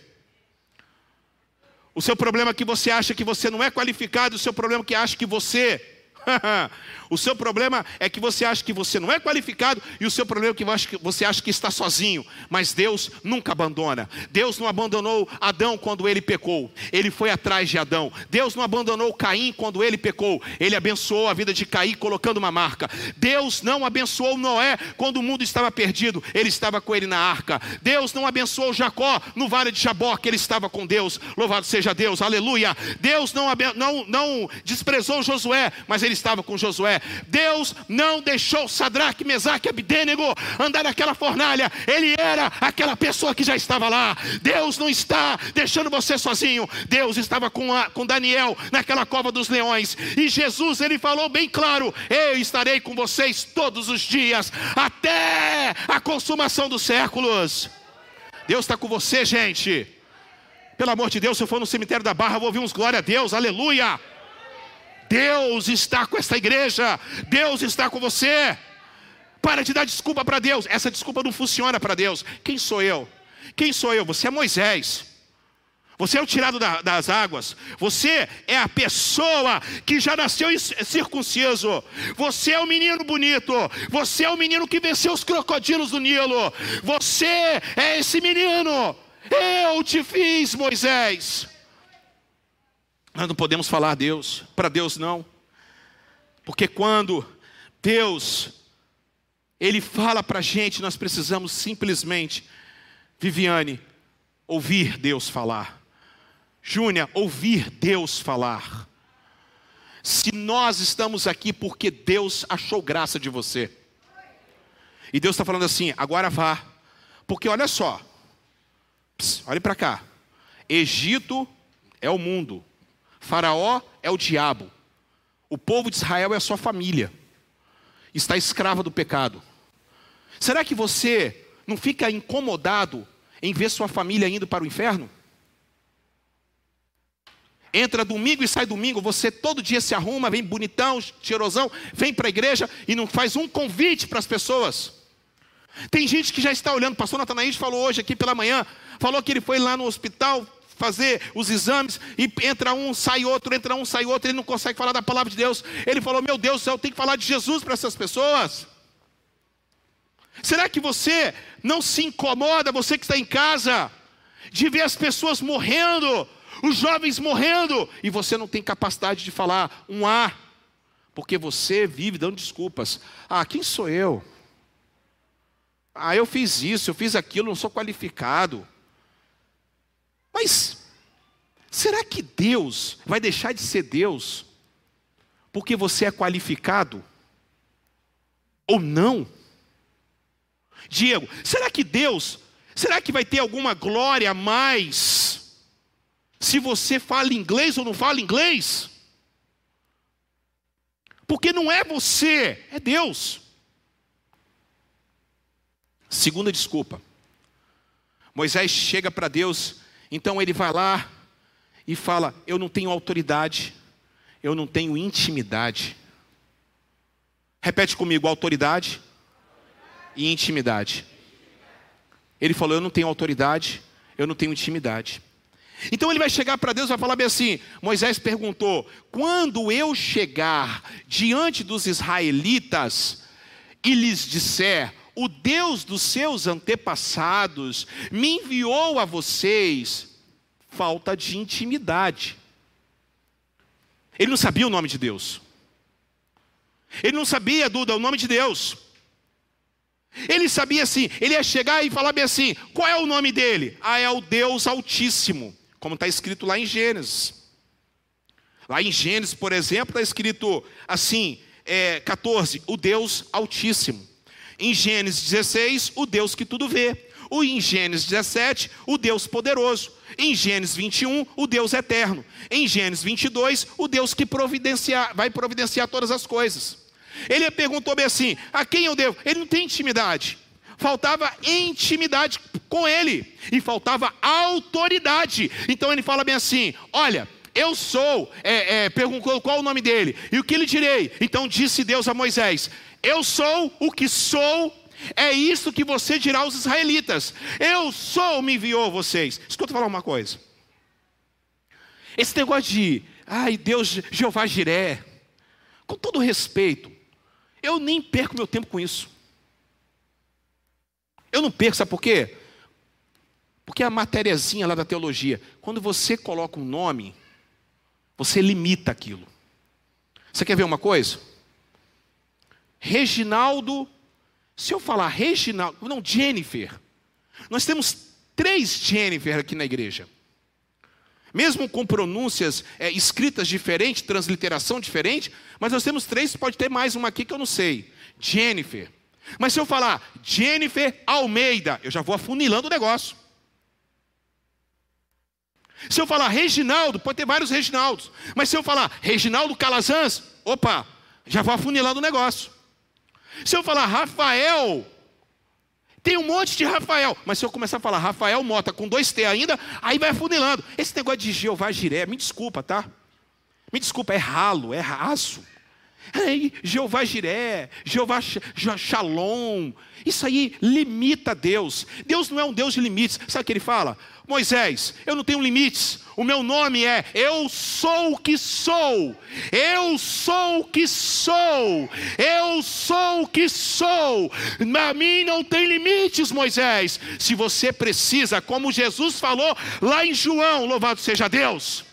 O seu problema é que você acha que você não é qualificado, o seu problema é que acha que você o seu problema é que você acha que você não é qualificado e o seu problema é que você acha que está sozinho. Mas Deus nunca abandona. Deus não abandonou Adão quando ele pecou. Ele foi atrás de Adão. Deus não abandonou Caim quando ele pecou. Ele abençoou a vida de Caim colocando uma marca. Deus não abençoou Noé quando o mundo estava perdido. Ele estava com ele na arca. Deus não abençoou Jacó no vale de que Ele estava com Deus. Louvado seja Deus. Aleluia. Deus não, não, não desprezou Josué, mas ele ele estava com Josué. Deus não deixou Sadraque, Mesaque e Abidênego andar naquela fornalha. Ele era aquela pessoa que já estava lá. Deus não está deixando você sozinho. Deus estava com, a, com Daniel naquela cova dos leões. E Jesus, ele falou bem claro: Eu estarei com vocês todos os dias, até a consumação dos séculos. Deus está com você, gente. Pelo amor de Deus, se eu for no cemitério da Barra, vou ouvir uns glória a Deus, aleluia. Deus está com essa igreja, Deus está com você. Para de dar desculpa para Deus, essa desculpa não funciona para Deus. Quem sou eu? Quem sou eu? Você é Moisés. Você é o tirado da, das águas. Você é a pessoa que já nasceu circunciso. Você é o menino bonito. Você é o menino que venceu os crocodilos do Nilo. Você é esse menino. Eu te fiz, Moisés. Nós não podemos falar Deus, para Deus não. Porque quando Deus, Ele fala para a gente, nós precisamos simplesmente, Viviane, ouvir Deus falar. Júnia, ouvir Deus falar. Se nós estamos aqui porque Deus achou graça de você. E Deus está falando assim, agora vá. Porque olha só, olhe para cá. Egito é o mundo, Faraó é o diabo. O povo de Israel é a sua família. Está escrava do pecado. Será que você não fica incomodado em ver sua família indo para o inferno? entra domingo e sai domingo, você todo dia se arruma, vem bonitão, cheirosão, vem para a igreja e não faz um convite para as pessoas. Tem gente que já está olhando, o pastor Natanaís falou hoje aqui pela manhã, falou que ele foi lá no hospital fazer os exames e entra um, sai outro, entra um, sai outro, ele não consegue falar da palavra de Deus. Ele falou: Meu Deus do céu, eu tenho que falar de Jesus para essas pessoas. Será que você não se incomoda, você que está em casa, de ver as pessoas morrendo, os jovens morrendo, e você não tem capacidade de falar um A, porque você vive dando desculpas. Ah, quem sou eu? Ah, eu fiz isso, eu fiz aquilo, não sou qualificado. Mas será que Deus vai deixar de ser Deus porque você é qualificado? Ou não? Diego, será que Deus, será que vai ter alguma glória a mais se você fala inglês ou não fala inglês? Porque não é você, é Deus. Segunda desculpa. Moisés chega para Deus, então ele vai lá e fala: Eu não tenho autoridade, eu não tenho intimidade. Repete comigo: autoridade e intimidade. Ele falou: Eu não tenho autoridade, eu não tenho intimidade. Então ele vai chegar para Deus e vai falar bem assim: Moisés perguntou: Quando eu chegar diante dos israelitas e lhes disser, o Deus dos seus antepassados me enviou a vocês, falta de intimidade. Ele não sabia o nome de Deus. Ele não sabia, Duda, o nome de Deus. Ele sabia assim, ele ia chegar e falar bem assim: qual é o nome dele? Ah, é o Deus Altíssimo, como está escrito lá em Gênesis. Lá em Gênesis, por exemplo, está escrito assim, é, 14, o Deus Altíssimo. Em Gênesis 16, o Deus que tudo vê. O em Gênesis 17, o Deus poderoso. Em Gênesis 21, o Deus eterno. Em Gênesis 22, o Deus que providenciar, vai providenciar todas as coisas. Ele perguntou bem assim: a quem eu devo? Ele não tem intimidade. Faltava intimidade com ele e faltava autoridade. Então ele fala bem assim: olha, eu sou, é, é, perguntou qual o nome dele, e o que lhe direi? Então disse Deus a Moisés: Eu sou o que sou, é isso que você dirá aos israelitas. Eu sou, me enviou vocês. Escuta falar uma coisa. Esse negócio de, ai, Deus, Jeová Jiré, com todo respeito, eu nem perco meu tempo com isso. Eu não perco, sabe por quê? Porque a matériazinha lá da teologia, quando você coloca um nome, você limita aquilo. Você quer ver uma coisa? Reginaldo, se eu falar Reginaldo, não, Jennifer. Nós temos três Jennifer aqui na igreja. Mesmo com pronúncias é, escritas diferentes, transliteração diferente, mas nós temos três, pode ter mais uma aqui que eu não sei. Jennifer. Mas se eu falar Jennifer Almeida, eu já vou afunilando o negócio. Se eu falar Reginaldo, pode ter vários Reginaldos. Mas se eu falar Reginaldo Calazans, opa, já vou afunilando o negócio. Se eu falar Rafael, tem um monte de Rafael. Mas se eu começar a falar Rafael Mota com dois T ainda, aí vai afunilando. Esse negócio de Jeová Jiré, me desculpa, tá? Me desculpa, é ralo, é raso. Aí, Jeová Jiré, Jeová Shalom, isso aí limita Deus. Deus não é um Deus de limites. Sabe o que ele fala? Moisés, eu não tenho limites. O meu nome é Eu sou o que sou. Eu sou o que sou. Eu sou o que sou. A mim não tem limites, Moisés. Se você precisa, como Jesus falou lá em João, louvado seja Deus.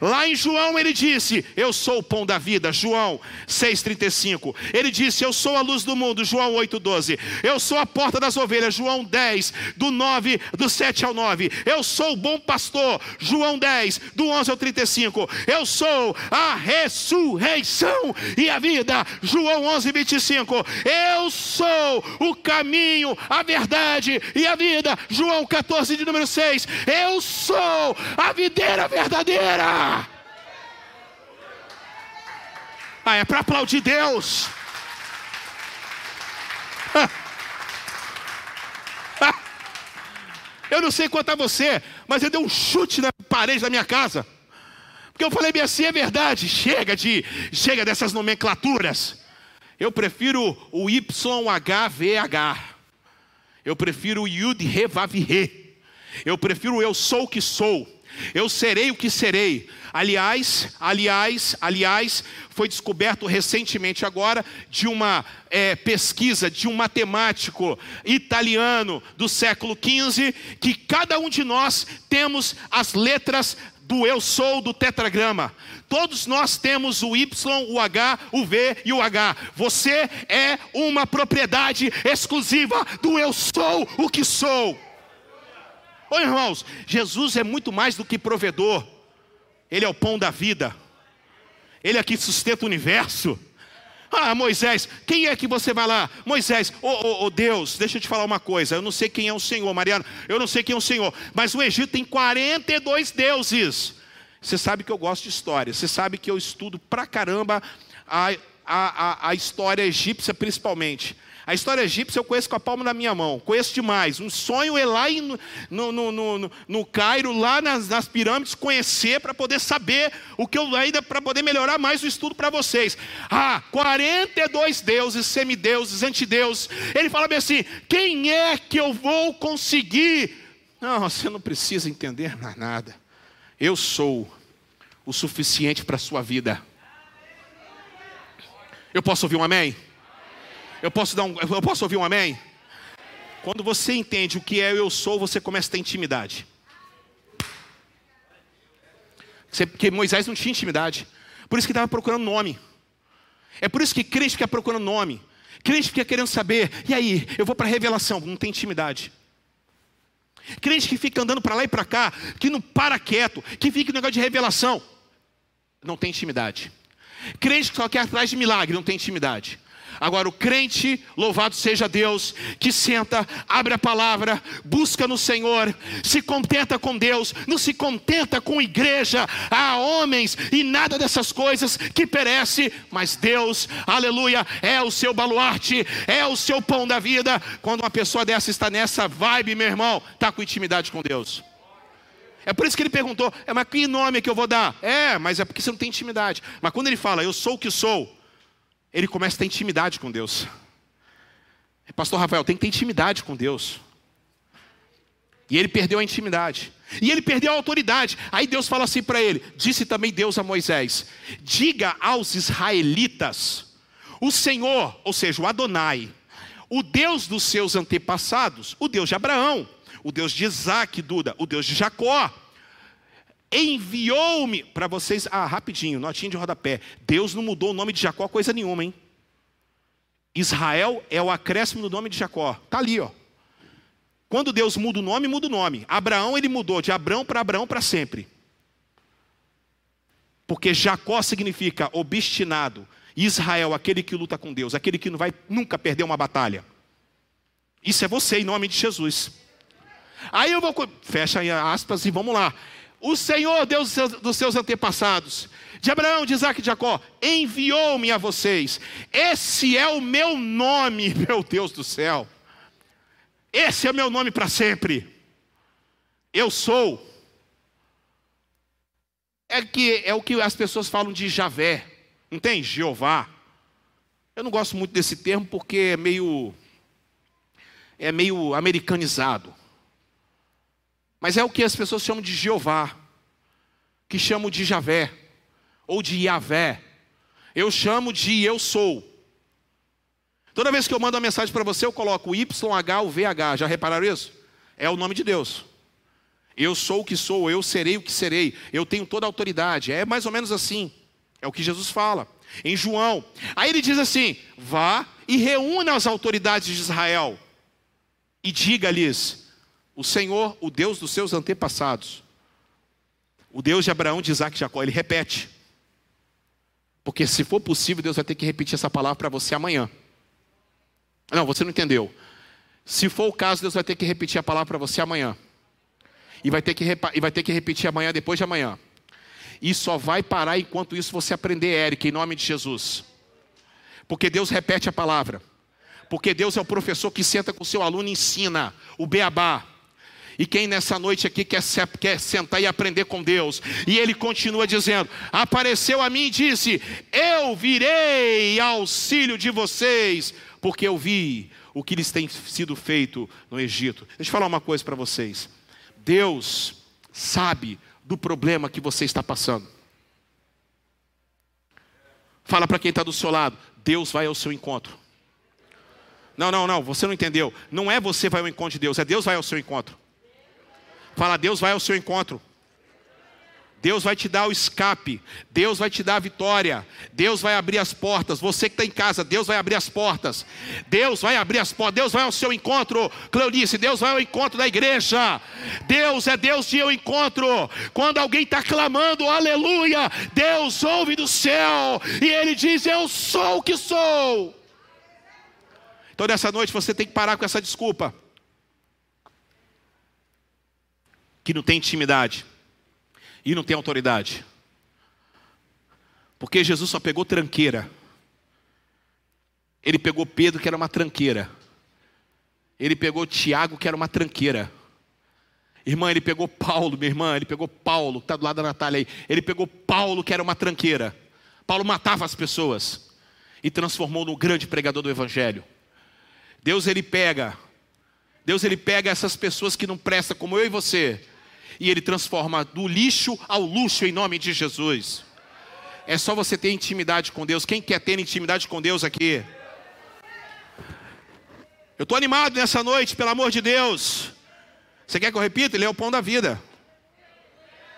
Lá em João ele disse: Eu sou o pão da vida, João 6,35. Ele disse: Eu sou a luz do mundo, João 8,12. Eu sou a porta das ovelhas, João 10, do 9, do 7 ao 9. Eu sou o bom pastor, João 10, do 11 ao 35. Eu sou a ressurreição e a vida, João 11, 25. Eu sou o caminho, a verdade e a vida, João 14, de número 6. Eu sou a videira verdadeira. Ah, é para aplaudir Deus. Eu não sei quanto a você, mas eu dei um chute na parede da minha casa. Porque eu falei bem assim, é verdade. Chega de, chega dessas nomenclaturas. Eu prefiro o YHVH. Eu prefiro o Yud Revav Re. Eu prefiro eu sou o que sou. Eu serei o que serei. Aliás, aliás, aliás, foi descoberto recentemente agora de uma é, pesquisa de um matemático italiano do século XV que cada um de nós temos as letras do eu sou do tetragrama. Todos nós temos o Y, o H, o V e o H. Você é uma propriedade exclusiva do eu sou o que sou. Oi, irmãos, Jesus é muito mais do que provedor. Ele é o pão da vida. Ele é que sustenta o universo. Ah, Moisés, quem é que você vai lá? Moisés, ô oh, oh, oh, Deus, deixa eu te falar uma coisa. Eu não sei quem é o Senhor, Mariana. Eu não sei quem é o Senhor. Mas o Egito tem 42 deuses. Você sabe que eu gosto de história. Você sabe que eu estudo pra caramba a, a, a, a história egípcia, principalmente. A história egípcia eu conheço com a palma da minha mão, conheço demais. Um sonho é lá em, no, no, no, no, Cairo, lá nas, nas pirâmides, conhecer para poder saber o que eu ainda, para poder melhorar mais o estudo para vocês. Ah, 42 deuses, semideuses, antideuses. Ele fala bem assim: quem é que eu vou conseguir? Não, você não precisa entender nada. Eu sou o suficiente para a sua vida. Eu posso ouvir um amém? Eu posso dar um, eu posso ouvir um amém? Quando você entende o que é eu sou, você começa a ter intimidade. Porque Moisés não tinha intimidade. Por isso que estava procurando nome. É por isso que crente fica procurando nome. Crente fica querendo saber, e aí, eu vou para a revelação, não tem intimidade. Crente que fica andando para lá e para cá, que não para quieto, que fica no negócio de revelação, não tem intimidade. Crente que só quer atrás de milagre, não tem intimidade. Agora, o crente, louvado seja Deus, que senta, abre a palavra, busca no Senhor, se contenta com Deus, não se contenta com igreja, há homens e nada dessas coisas que perece, mas Deus, aleluia, é o seu baluarte, é o seu pão da vida. Quando uma pessoa dessa está nessa vibe, meu irmão, está com intimidade com Deus. É por isso que ele perguntou: é, mas que nome que eu vou dar? É, mas é porque você não tem intimidade. Mas quando ele fala, eu sou o que sou, ele começa a ter intimidade com Deus. Pastor Rafael, tem que ter intimidade com Deus. E ele perdeu a intimidade. E ele perdeu a autoridade. Aí Deus fala assim para ele: Disse também Deus a Moisés: Diga aos israelitas, o Senhor, ou seja, o Adonai, o Deus dos seus antepassados, o Deus de Abraão, o Deus de Isaac, Duda, o Deus de Jacó, enviou-me para vocês. Ah, rapidinho, notinha de rodapé. Deus não mudou o nome de Jacó coisa nenhuma, hein? Israel é o acréscimo do nome de Jacó. Tá ali, ó. Quando Deus muda o nome, muda o nome. Abraão ele mudou de Abraão para Abraão para sempre. Porque Jacó significa obstinado. Israel, aquele que luta com Deus, aquele que não vai nunca perder uma batalha. Isso é você em nome de Jesus. Aí eu vou fecha aí aspas e vamos lá. O Senhor, Deus dos seus antepassados, de Abraão, de Isaac e de Jacó, enviou-me a vocês. Esse é o meu nome, meu Deus do céu. Esse é o meu nome para sempre. Eu sou. É, que, é o que as pessoas falam de Javé. Não tem? Jeová. Eu não gosto muito desse termo porque é meio. É meio americanizado. Mas é o que as pessoas chamam de Jeová, que chamam de Javé, ou de Yahvé. Eu chamo de eu sou. Toda vez que eu mando uma mensagem para você, eu coloco o YH, o VH. Já repararam isso? É o nome de Deus. Eu sou o que sou, eu serei o que serei, eu tenho toda a autoridade. É mais ou menos assim. É o que Jesus fala em João. Aí ele diz assim: vá e reúna as autoridades de Israel e diga-lhes: o Senhor, o Deus dos seus antepassados, o Deus de Abraão, de Isaac e Jacó, ele repete. Porque se for possível, Deus vai ter que repetir essa palavra para você amanhã. Não, você não entendeu. Se for o caso, Deus vai ter que repetir a palavra para você amanhã. E vai, ter que e vai ter que repetir amanhã, depois de amanhã. E só vai parar enquanto isso você aprender, Eric, em nome de Jesus. Porque Deus repete a palavra. Porque Deus é o professor que senta com o seu aluno e ensina o beabá. E quem nessa noite aqui quer, quer sentar e aprender com Deus, e ele continua dizendo: apareceu a mim e disse: Eu virei auxílio de vocês, porque eu vi o que lhes tem sido feito no Egito. Deixa eu falar uma coisa para vocês: Deus sabe do problema que você está passando. Fala para quem está do seu lado: Deus vai ao seu encontro. Não, não, não, você não entendeu. Não é você vai ao encontro de Deus, é Deus vai ao seu encontro. Fala, Deus vai ao seu encontro. Deus vai te dar o escape, Deus vai te dar a vitória, Deus vai abrir as portas. Você que está em casa, Deus vai abrir as portas, Deus vai abrir as portas, Deus vai ao seu encontro. Cleonice, Deus vai ao encontro da igreja, Deus é Deus de eu encontro. Quando alguém está clamando, aleluia, Deus ouve do céu e Ele diz: Eu sou o que sou. Então, nessa noite você tem que parar com essa desculpa. Que não tem intimidade e não tem autoridade. Porque Jesus só pegou tranqueira. Ele pegou Pedro, que era uma tranqueira. Ele pegou Tiago, que era uma tranqueira. Irmã, ele pegou Paulo, minha irmã, ele pegou Paulo, que está do lado da Natália aí. Ele pegou Paulo, que era uma tranqueira. Paulo matava as pessoas e transformou no grande pregador do Evangelho. Deus, ele pega. Deus, ele pega essas pessoas que não prestam, como eu e você, e Ele transforma do lixo ao luxo em nome de Jesus. É só você ter intimidade com Deus. Quem quer ter intimidade com Deus aqui? Eu estou animado nessa noite, pelo amor de Deus. Você quer que eu repita? Ele é o pão da vida.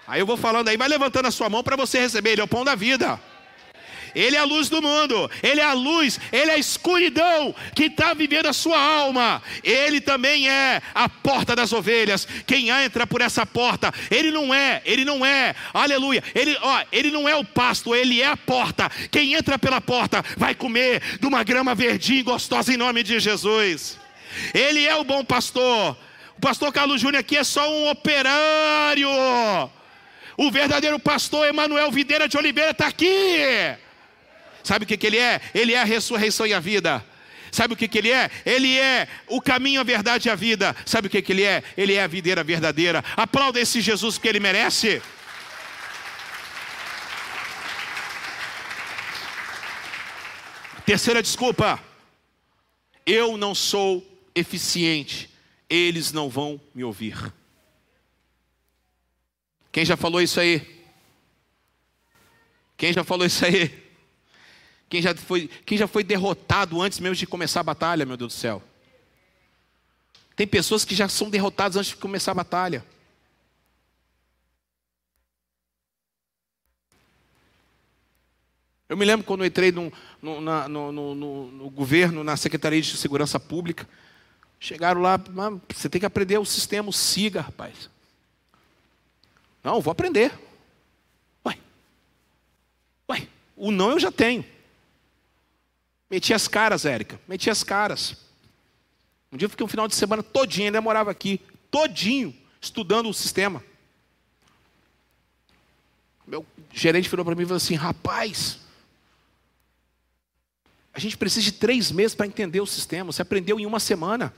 Aí eu vou falando aí, vai levantando a sua mão para você receber. Ele é o pão da vida. Ele é a luz do mundo, Ele é a luz, Ele é a escuridão que está vivendo a sua alma. Ele também é a porta das ovelhas. Quem entra por essa porta, Ele não é, Ele não é, aleluia. Ele, ó, ele não é o pasto, Ele é a porta. Quem entra pela porta vai comer de uma grama verdinha e gostosa em nome de Jesus. Ele é o bom pastor. O pastor Carlos Júnior aqui é só um operário. O verdadeiro pastor Emanuel Videira de Oliveira está aqui. Sabe o que, que ele é? Ele é a ressurreição e a vida. Sabe o que, que ele é? Ele é o caminho, a verdade e a vida. Sabe o que, que ele é? Ele é a videira verdadeira. Aplauda esse Jesus que ele merece. Terceira desculpa. Eu não sou eficiente. Eles não vão me ouvir. Quem já falou isso aí? Quem já falou isso aí? Quem já, foi, quem já foi derrotado antes mesmo de começar a batalha, meu Deus do céu? Tem pessoas que já são derrotadas antes de começar a batalha. Eu me lembro quando eu entrei no, no, na, no, no, governo, na Secretaria de Segurança Pública. Chegaram lá, você tem que aprender o sistema, o SIGA, rapaz. Não, vou aprender. Ué, ué, o não eu já tenho. Meti as caras, Érica. Meti as caras. Um dia eu fiquei um final de semana todinho, ainda morava aqui, todinho, estudando o sistema. Meu gerente virou para mim e falou assim: rapaz, a gente precisa de três meses para entender o sistema. Você aprendeu em uma semana.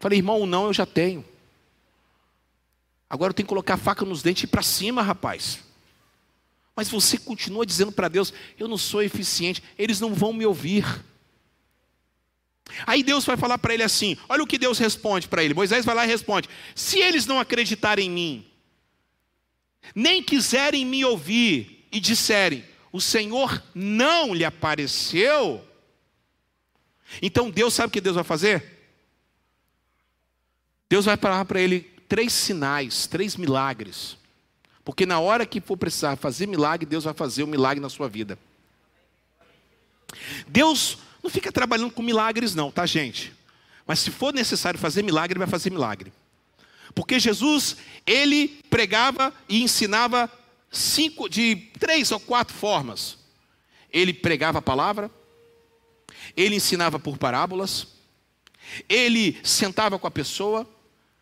Falei, irmão, não, eu já tenho. Agora eu tenho que colocar a faca nos dentes e ir para cima, rapaz. Mas você continua dizendo para Deus: Eu não sou eficiente, eles não vão me ouvir. Aí Deus vai falar para ele assim: Olha o que Deus responde para ele. Moisés vai lá e responde: Se eles não acreditarem em mim, nem quiserem me ouvir e disserem: O Senhor não lhe apareceu. Então Deus sabe o que Deus vai fazer? Deus vai falar para ele três sinais, três milagres. Porque na hora que for precisar fazer milagre, Deus vai fazer o um milagre na sua vida. Deus não fica trabalhando com milagres, não, tá, gente? Mas se for necessário fazer milagre, vai fazer milagre. Porque Jesus, ele pregava e ensinava cinco, de três ou quatro formas. Ele pregava a palavra, ele ensinava por parábolas, ele sentava com a pessoa,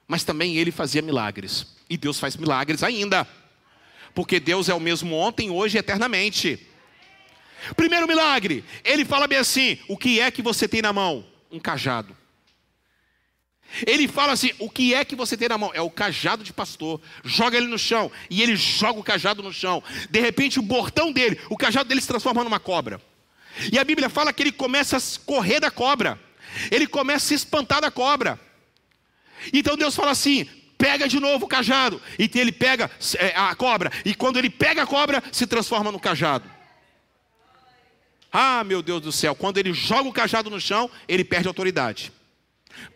mas também ele fazia milagres. E Deus faz milagres ainda porque Deus é o mesmo ontem, hoje e eternamente. Primeiro milagre, ele fala bem assim: o que é que você tem na mão? Um cajado. Ele fala assim: o que é que você tem na mão? É o cajado de pastor. Joga ele no chão. E ele joga o cajado no chão. De repente, o bordão dele, o cajado dele se transforma numa cobra. E a Bíblia fala que ele começa a correr da cobra. Ele começa a se espantar da cobra. Então Deus fala assim: pega de novo o cajado. E ele pega é, a cobra. E quando ele pega a cobra, se transforma no cajado. Ah, meu Deus do céu, quando ele joga o cajado no chão, ele perde autoridade.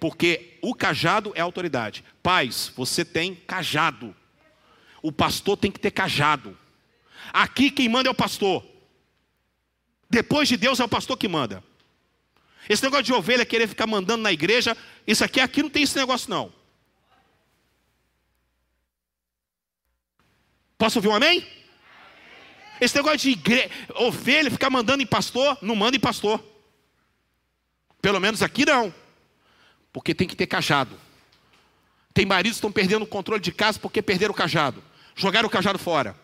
Porque o cajado é autoridade. Pais, você tem cajado. O pastor tem que ter cajado. Aqui quem manda é o pastor. Depois de Deus é o pastor que manda. Esse negócio de ovelha querer ficar mandando na igreja, isso aqui, aqui não tem esse negócio não. Posso ouvir um amém? Esse negócio de igre... ovelha ficar mandando em pastor, não manda em pastor. Pelo menos aqui não. Porque tem que ter cajado. Tem maridos que estão perdendo o controle de casa porque perderam o cajado. Jogaram o cajado fora.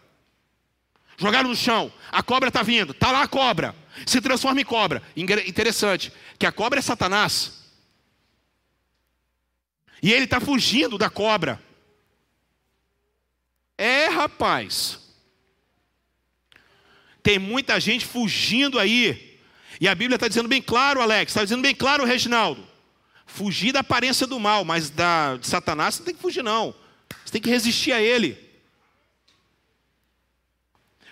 Jogaram no chão. A cobra está vindo. Está lá a cobra. Se transforma em cobra. Interessante. Que a cobra é Satanás. E ele está fugindo da cobra. É, rapaz. Tem muita gente fugindo aí. E a Bíblia está dizendo bem claro, Alex, está dizendo bem claro, Reginaldo. Fugir da aparência do mal, mas da, de Satanás você não tem que fugir, não. Você tem que resistir a ele.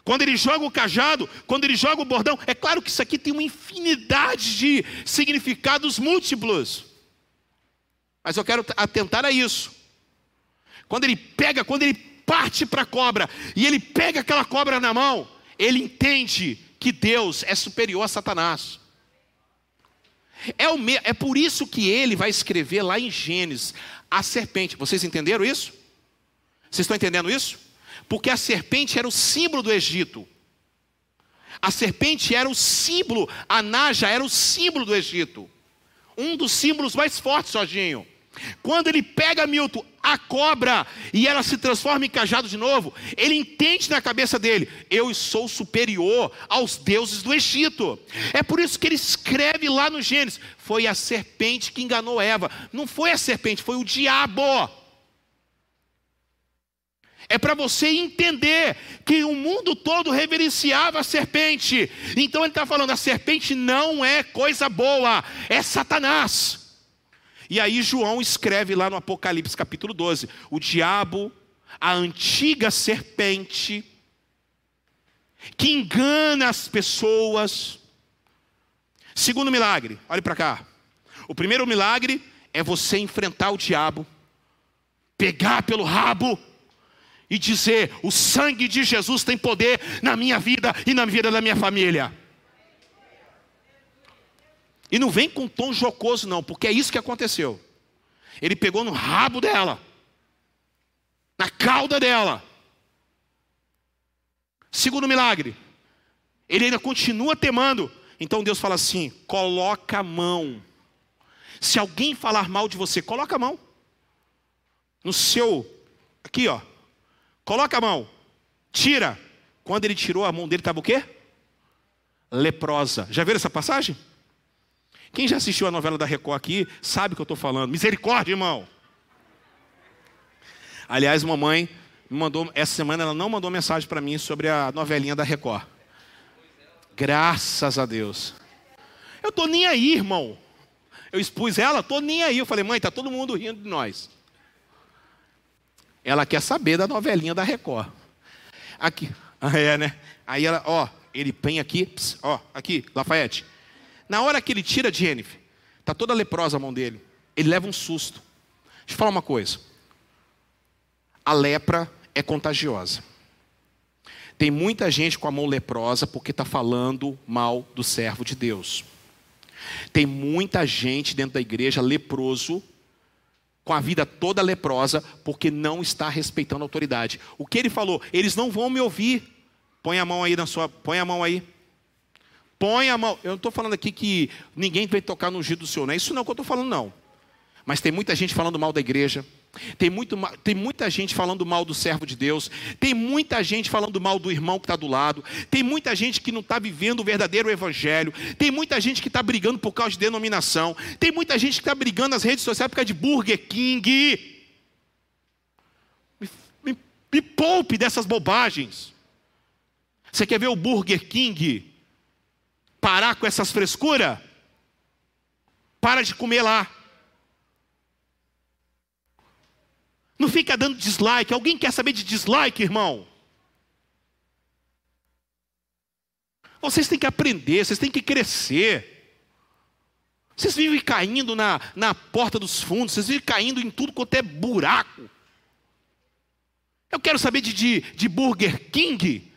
Quando ele joga o cajado, quando ele joga o bordão, é claro que isso aqui tem uma infinidade de significados múltiplos. Mas eu quero atentar a isso. Quando ele pega, quando ele parte para a cobra e ele pega aquela cobra na mão, ele entende que Deus é superior a Satanás. É, o me... é por isso que ele vai escrever lá em Gênesis a serpente. Vocês entenderam isso? Vocês estão entendendo isso? Porque a serpente era o símbolo do Egito. A serpente era o símbolo, a naja era o símbolo do Egito. Um dos símbolos mais fortes, Jorginho. Quando ele pega Milton, a cobra, e ela se transforma em cajado de novo, ele entende na cabeça dele: eu sou superior aos deuses do Egito. É por isso que ele escreve lá no Gênesis: foi a serpente que enganou Eva. Não foi a serpente, foi o diabo. É para você entender que o mundo todo reverenciava a serpente. Então ele está falando: a serpente não é coisa boa, é Satanás. E aí João escreve lá no Apocalipse capítulo 12: o diabo, a antiga serpente, que engana as pessoas. Segundo milagre, olhe para cá. O primeiro milagre é você enfrentar o diabo, pegar pelo rabo e dizer: o sangue de Jesus tem poder na minha vida e na vida da minha família. E não vem com tom jocoso, não, porque é isso que aconteceu. Ele pegou no rabo dela, na cauda dela. Segundo milagre, ele ainda continua temando. Então Deus fala assim: coloca a mão. Se alguém falar mal de você, coloca a mão. No seu, aqui ó, coloca a mão, tira. Quando ele tirou a mão dele, estava o quê? Leprosa. Já viram essa passagem? Quem já assistiu a novela da Record aqui sabe o que eu estou falando. Misericórdia, irmão. Aliás, mamãe me mandou, essa semana ela não mandou mensagem para mim sobre a novelinha da Record. Graças a Deus. Eu tô nem aí, irmão. Eu expus ela, tô nem aí. Eu falei, mãe, tá todo mundo rindo de nós. Ela quer saber da novelinha da Record. Aqui, ah, é, né? Aí ela, ó, ele põe aqui, ó, aqui, Lafayette. Na hora que ele tira Jennifer, está toda leprosa a mão dele. Ele leva um susto. Deixa eu falar uma coisa. A lepra é contagiosa. Tem muita gente com a mão leprosa porque está falando mal do servo de Deus. Tem muita gente dentro da igreja leproso, com a vida toda leprosa, porque não está respeitando a autoridade. O que ele falou? Eles não vão me ouvir. Põe a mão aí na sua, põe a mão aí. Põe a mão. Eu não estou falando aqui que ninguém vai tocar no ungido do Senhor. Não é isso não que eu estou falando, não. Mas tem muita gente falando mal da igreja. Tem, muito, tem muita gente falando mal do servo de Deus, tem muita gente falando mal do irmão que está do lado, tem muita gente que não está vivendo o verdadeiro evangelho, tem muita gente que está brigando por causa de denominação, tem muita gente que está brigando nas redes sociais por causa de Burger King. Me, me- me poupe dessas bobagens. Você quer ver o Burger King parar com essas frescuras? Para de comer lá. Não fica dando dislike. Alguém quer saber de dislike, irmão? Vocês têm que aprender, vocês têm que crescer. Vocês vivem caindo na, na porta dos fundos, vocês vivem caindo em tudo quanto é buraco. Eu quero saber de, de, de Burger King.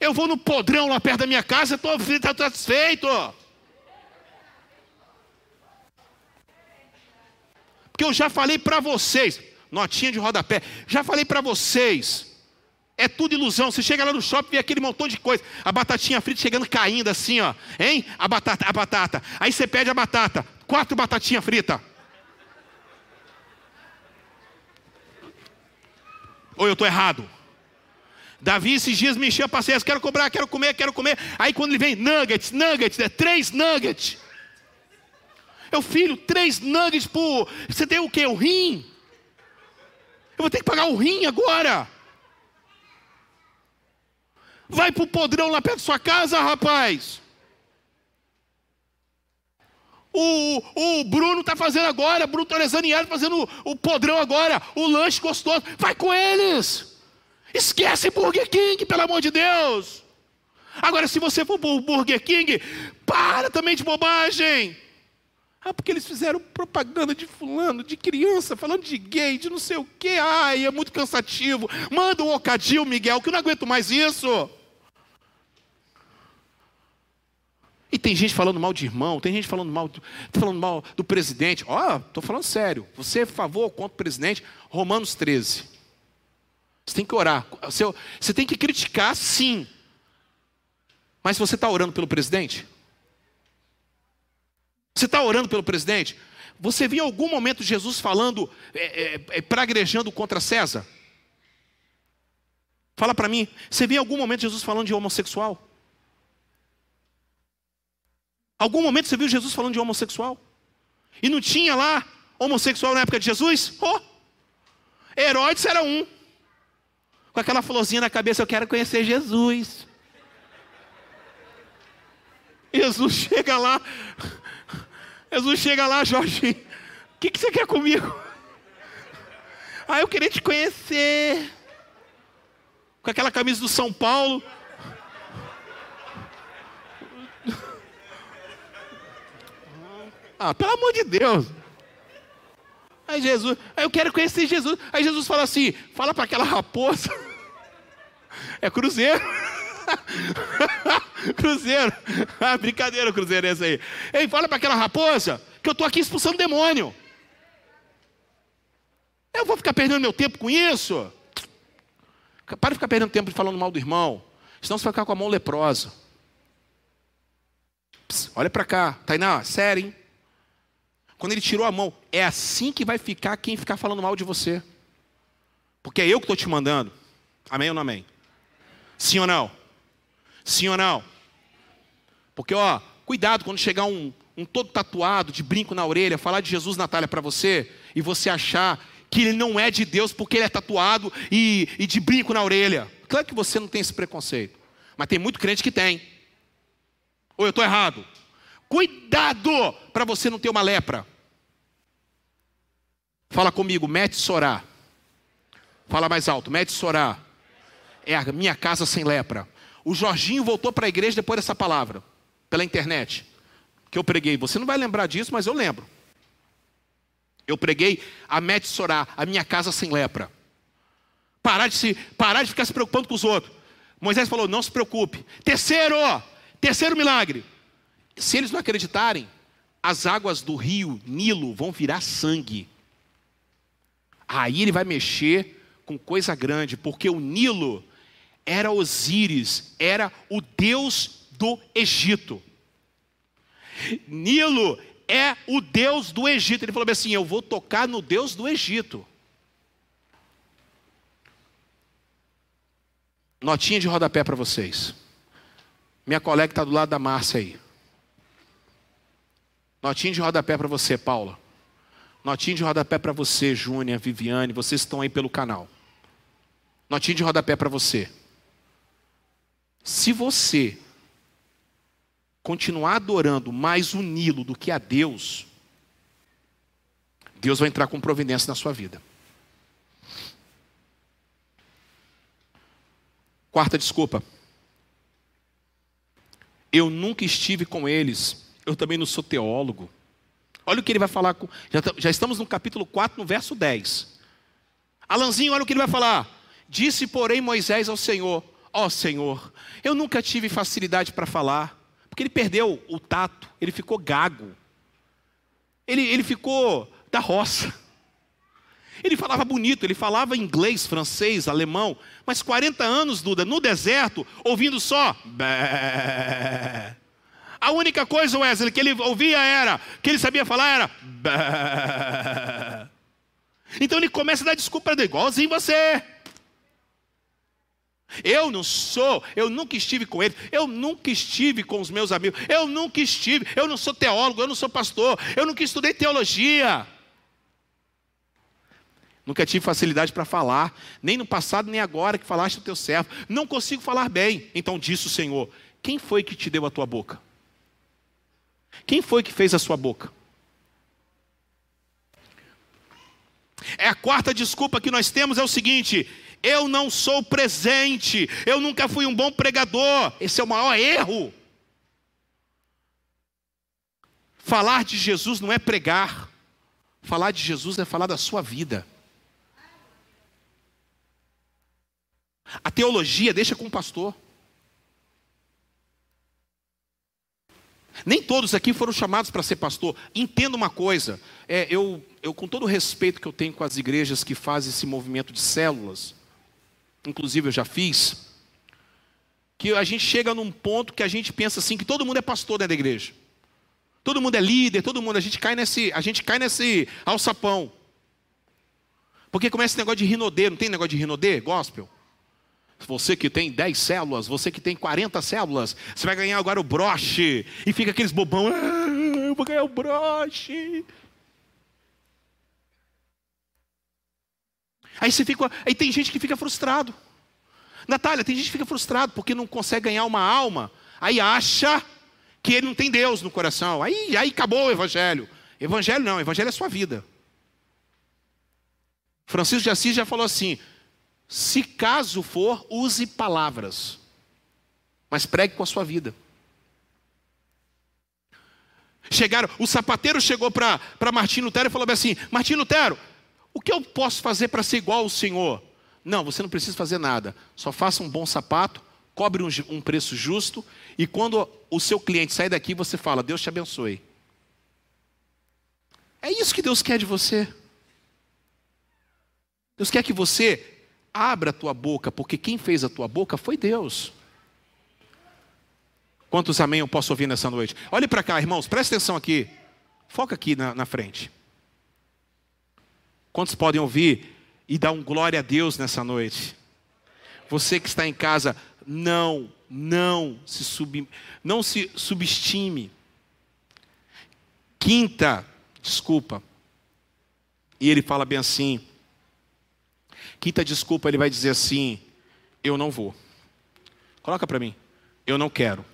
Eu vou no podrão lá perto da minha casa, estou satisfeito. Porque eu já falei para vocês, notinha de rodapé, já falei para vocês. É tudo ilusão. Você chega lá no shopping e vê aquele montão de coisa. A batatinha frita chegando caindo assim, ó. Hein? A batata, a batata. Aí você pede a batata. Quatro batatinhas fritas. Ou eu estou errado? Davi esses dias me encheu a paciência. Quero cobrar, quero comer, quero comer. Aí quando ele vem, nuggets, nuggets, é três nuggets. Eu, filho, três nuggets por. Você tem o quê? O rim? Eu vou ter que pagar o rim agora. Vai pro podrão lá perto da sua casa, rapaz. O, o Bruno está fazendo agora, Bruno Torezanieri fazendo o, o podrão agora, o lanche gostoso. Vai com eles. Esquece Burger King, pelo amor de Deus. Agora, se você for pro Burger King, para também de bobagem. Ah, porque eles fizeram propaganda de fulano, de criança, falando de gay, de não sei o quê. Ai, é muito cansativo. Manda um ocadil, Miguel, que eu não aguento mais isso. E tem gente falando mal de irmão, tem gente falando mal do, falando mal do presidente. Ó, oh, estou falando sério. Você é favor ou contra o presidente? Romanos 13. Você tem que orar. Você, tem que criticar, sim. Mas você está orando pelo presidente? Você está orando pelo presidente? Você viu em algum momento Jesus falando, é, é, é, pragrejando contra César? Fala para mim. Você viu em algum momento Jesus falando de homossexual? Algum momento você viu Jesus falando de homossexual? E não tinha lá homossexual na época de Jesus? Oh! Herodes era um. Com aquela florzinha na cabeça, eu quero conhecer Jesus. Jesus chega lá. Jesus chega lá, Jorge. O que, que você quer comigo? Ah, eu queria te conhecer. Com aquela camisa do São Paulo. Ah, pelo amor de Deus. Aí Jesus, eu quero conhecer Jesus. Aí Jesus fala assim: fala para aquela raposa. É cruzeiro. cruzeiro. Ah, brincadeira, cruzeiro, essa aí. Ei, fala para aquela raposa que eu estou aqui expulsando demônio. Eu vou ficar perdendo meu tempo com isso? Para de ficar perdendo tempo falando mal do irmão. Senão você vai ficar com a mão leprosa. Olha para cá. Tainá, sério, hein? Quando ele tirou a mão, é assim que vai ficar quem ficar falando mal de você. Porque é eu que estou te mandando. Amém ou não amém? Sim ou não? Sim ou não? Porque, ó, cuidado quando chegar um, um todo tatuado, de brinco na orelha, falar de Jesus, Natália, para você, e você achar que ele não é de Deus porque ele é tatuado e, e de brinco na orelha. Claro que você não tem esse preconceito. Mas tem muito crente que tem. Ou eu estou errado? Cuidado para você não ter uma lepra. Fala comigo, mete sorá. Fala mais alto, mete sorá. É a minha casa sem lepra. O Jorginho voltou para a igreja depois dessa palavra, pela internet, que eu preguei. Você não vai lembrar disso, mas eu lembro. Eu preguei a mete sorá, a minha casa sem lepra. Parar de, se, parar de ficar se preocupando com os outros. Moisés falou: não se preocupe. Terceiro, terceiro milagre se eles não acreditarem, as águas do rio Nilo vão virar sangue. Aí ele vai mexer com coisa grande, porque o Nilo era Osíris, era o deus do Egito. Nilo é o deus do Egito. Ele falou assim: Eu vou tocar no deus do Egito. Notinha de rodapé para vocês. Minha colega está do lado da Márcia aí. Notinha de rodapé para você, Paula. Notinha de rodapé para você, Júnia, Viviane, vocês estão aí pelo canal. Notinha de rodapé para você. Se você continuar adorando mais o Nilo do que a Deus, Deus vai entrar com providência na sua vida. Quarta desculpa. Eu nunca estive com eles. Eu também não sou teólogo. Olha o que ele vai falar. Com, já, já estamos no capítulo 4, no verso 10. Alanzinho, olha o que ele vai falar. Disse, porém, Moisés ao Senhor: Ó oh, Senhor, eu nunca tive facilidade para falar, porque ele perdeu o tato, ele ficou gago, ele, ele ficou da roça. Ele falava bonito, ele falava inglês, francês, alemão, mas 40 anos, Duda, no deserto, ouvindo só. Bé. A única coisa, Wesley, que ele ouvia era, que ele sabia falar era. Então ele começa a dar desculpa, igualzinho você. Eu não sou, eu nunca estive com ele, eu nunca estive com os meus amigos, eu nunca estive, eu não sou teólogo, eu não sou pastor, eu nunca estudei teologia. Nunca tive facilidade para falar, nem no passado nem agora que falaste o teu servo. Não consigo falar bem. Então disse o Senhor: Quem foi que te deu a tua boca? Quem foi que fez a sua boca? É a quarta desculpa que nós temos é o seguinte: eu não sou presente, eu nunca fui um bom pregador. Esse é o maior erro. Falar de Jesus não é pregar, falar de Jesus é falar da sua vida. A teologia deixa com o pastor. Nem todos aqui foram chamados para ser pastor. Entenda uma coisa, é, eu, eu, com todo o respeito que eu tenho com as igrejas que fazem esse movimento de células, inclusive eu já fiz, que a gente chega num ponto que a gente pensa assim que todo mundo é pastor dentro da igreja. Todo mundo é líder, todo mundo, a gente cai nesse, a gente cai nesse alçapão. Porque começa esse negócio de rinodê, não tem negócio de rinodê, gospel? Você que tem 10 células, você que tem 40 células, você vai ganhar agora o broche. E fica aqueles bobão, ah, eu vou ganhar o broche. Aí você fica, aí tem gente que fica frustrado. Natália, tem gente que fica frustrado porque não consegue ganhar uma alma, aí acha que ele não tem Deus no coração. Aí, aí acabou o evangelho. Evangelho não, evangelho é sua vida. Francisco de Assis já falou assim: se caso for, use palavras, mas pregue com a sua vida. Chegaram, o sapateiro chegou para Martim Lutero e falou assim: Martim Lutero, o que eu posso fazer para ser igual ao Senhor? Não, você não precisa fazer nada. Só faça um bom sapato, cobre um, um preço justo, e quando o seu cliente sair daqui, você fala: Deus te abençoe. É isso que Deus quer de você. Deus quer que você Abra a tua boca, porque quem fez a tua boca foi Deus. Quantos amém eu posso ouvir nessa noite? Olhe para cá, irmãos, presta atenção aqui. Foca aqui na, na frente. Quantos podem ouvir e dar um glória a Deus nessa noite? Você que está em casa, não, não se, sub, não se subestime. Quinta, desculpa. E ele fala bem assim: Quinta desculpa, ele vai dizer assim: Eu não vou. Coloca para mim. Eu não quero.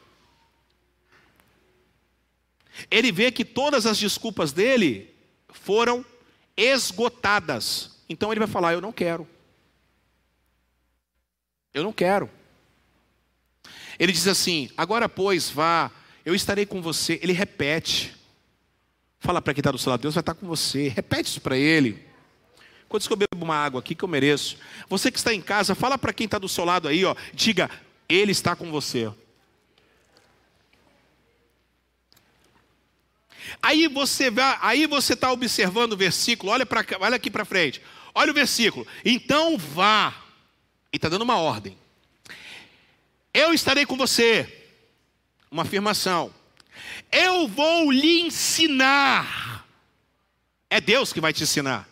Ele vê que todas as desculpas dele foram esgotadas. Então ele vai falar: Eu não quero. Eu não quero. Ele diz assim: Agora, pois, vá, eu estarei com você. Ele repete. Fala para quem está do seu lado: Deus vai estar com você. Repete isso para ele. Quantos que eu bebo uma água aqui que eu mereço? Você que está em casa, fala para quem está do seu lado aí, ó, diga, Ele está com você. Aí você vai, aí você está observando o versículo, olha, pra, olha aqui para frente. Olha o versículo. Então vá. E está dando uma ordem. Eu estarei com você. Uma afirmação. Eu vou lhe ensinar. É Deus que vai te ensinar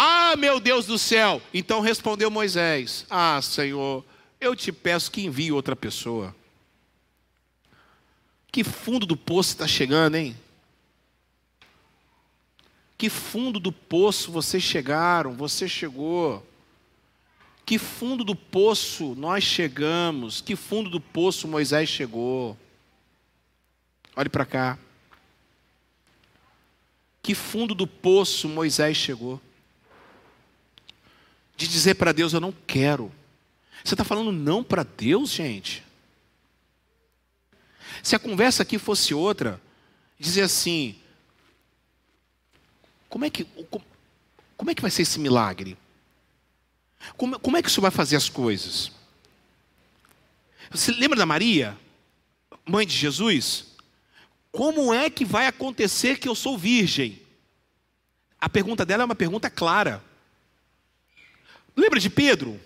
Ah, meu Deus do céu! Então respondeu Moisés: Ah, Senhor, eu te peço que envie outra pessoa. Que fundo do poço está chegando, hein? Que fundo do poço vocês chegaram, você chegou. Que fundo do poço nós chegamos, que fundo do poço Moisés chegou. Olhe para cá. Que fundo do poço Moisés chegou. De dizer para Deus: Eu não quero. Você está falando não para Deus, gente? Se a conversa aqui fosse outra, dizer assim: como é que, como é que vai ser esse milagre? Como, como é que o senhor vai fazer as coisas? Você lembra da Maria, mãe de Jesus? Como é que vai acontecer que eu sou virgem? A pergunta dela é uma pergunta clara. Lembra de Pedro?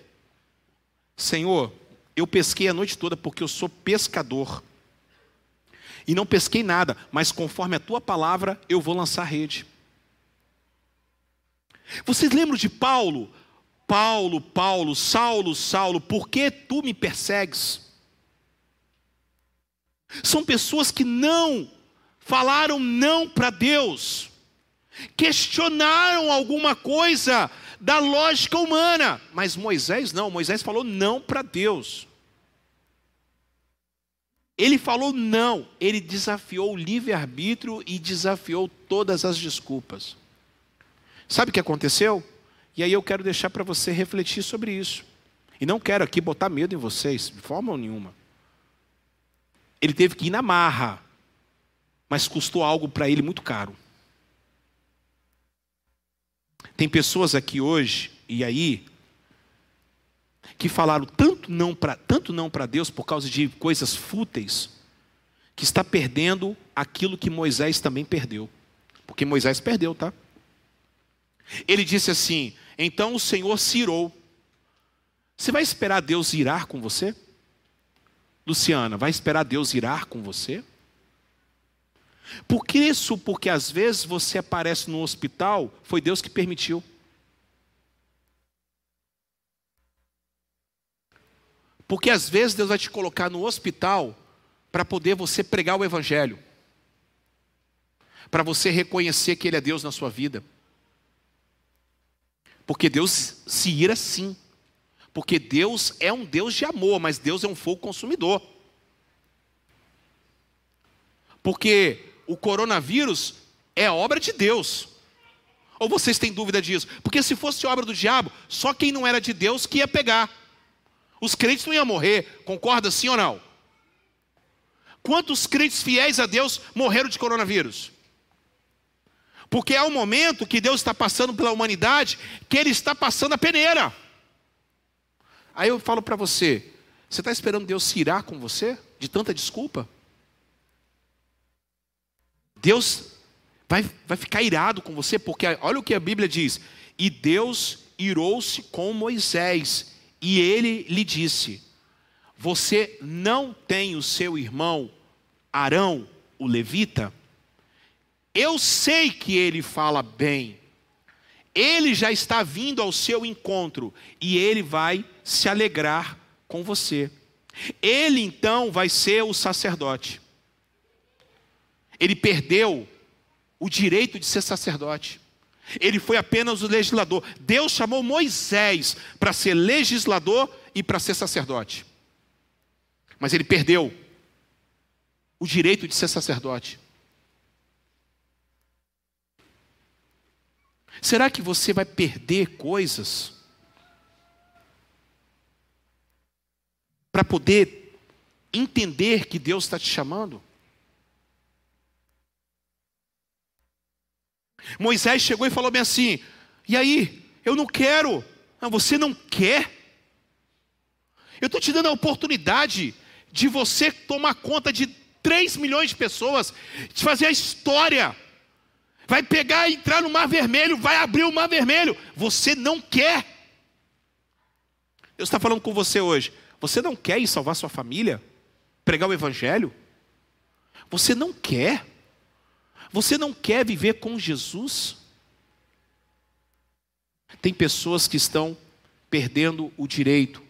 Senhor, eu pesquei a noite toda porque eu sou pescador. E não pesquei nada, mas conforme a tua palavra, eu vou lançar rede. Vocês lembram de Paulo? Paulo, Paulo, Saulo, Saulo, por que tu me persegues? São pessoas que não falaram não para Deus, questionaram alguma coisa da lógica humana, mas Moisés não, Moisés falou não para Deus. Ele falou não, ele desafiou o livre-arbítrio e desafiou todas as desculpas. Sabe o que aconteceu? E aí eu quero deixar para você refletir sobre isso. E não quero aqui botar medo em vocês, de forma nenhuma. Ele teve que ir na marra, mas custou algo para ele muito caro. Tem pessoas aqui hoje, e aí, que falaram tanto não para tanto não para Deus por causa de coisas fúteis, que está perdendo aquilo que Moisés também perdeu. Porque Moisés perdeu, tá? Ele disse assim: Então o Senhor se irou. Você vai esperar Deus irar com você? Luciana, vai esperar Deus irar com você? Por que isso? Porque às vezes você aparece no hospital, foi Deus que permitiu. Porque às vezes Deus vai te colocar no hospital para poder você pregar o Evangelho, para você reconhecer que Ele é Deus na sua vida. Porque Deus se ira sim. Porque Deus é um Deus de amor, mas Deus é um fogo consumidor. Porque o coronavírus é obra de Deus. Ou vocês têm dúvida disso? Porque se fosse obra do diabo, só quem não era de Deus que ia pegar. Os crentes não iam morrer, concorda sim ou não? Quantos crentes fiéis a Deus morreram de coronavírus? Porque é o momento que Deus está passando pela humanidade, que Ele está passando a peneira. Aí eu falo para você: você está esperando Deus se irar com você? De tanta desculpa? Deus vai, vai ficar irado com você, porque olha o que a Bíblia diz: E Deus irou-se com Moisés, e ele lhe disse: Você não tem o seu irmão Arão, o levita? Eu sei que ele fala bem. Ele já está vindo ao seu encontro e ele vai se alegrar com você. Ele então vai ser o sacerdote. Ele perdeu o direito de ser sacerdote. Ele foi apenas o legislador. Deus chamou Moisés para ser legislador e para ser sacerdote. Mas ele perdeu o direito de ser sacerdote. Será que você vai perder coisas para poder entender que Deus está te chamando? Moisés chegou e falou bem assim: e aí, eu não quero. Não, você não quer? Eu estou te dando a oportunidade de você tomar conta de 3 milhões de pessoas, de fazer a história vai pegar, entrar no Mar Vermelho, vai abrir o Mar Vermelho. Você não quer. Deus está falando com você hoje. Você não quer ir salvar sua família? Pregar o Evangelho? Você não quer? Você não quer viver com Jesus? Tem pessoas que estão perdendo o direito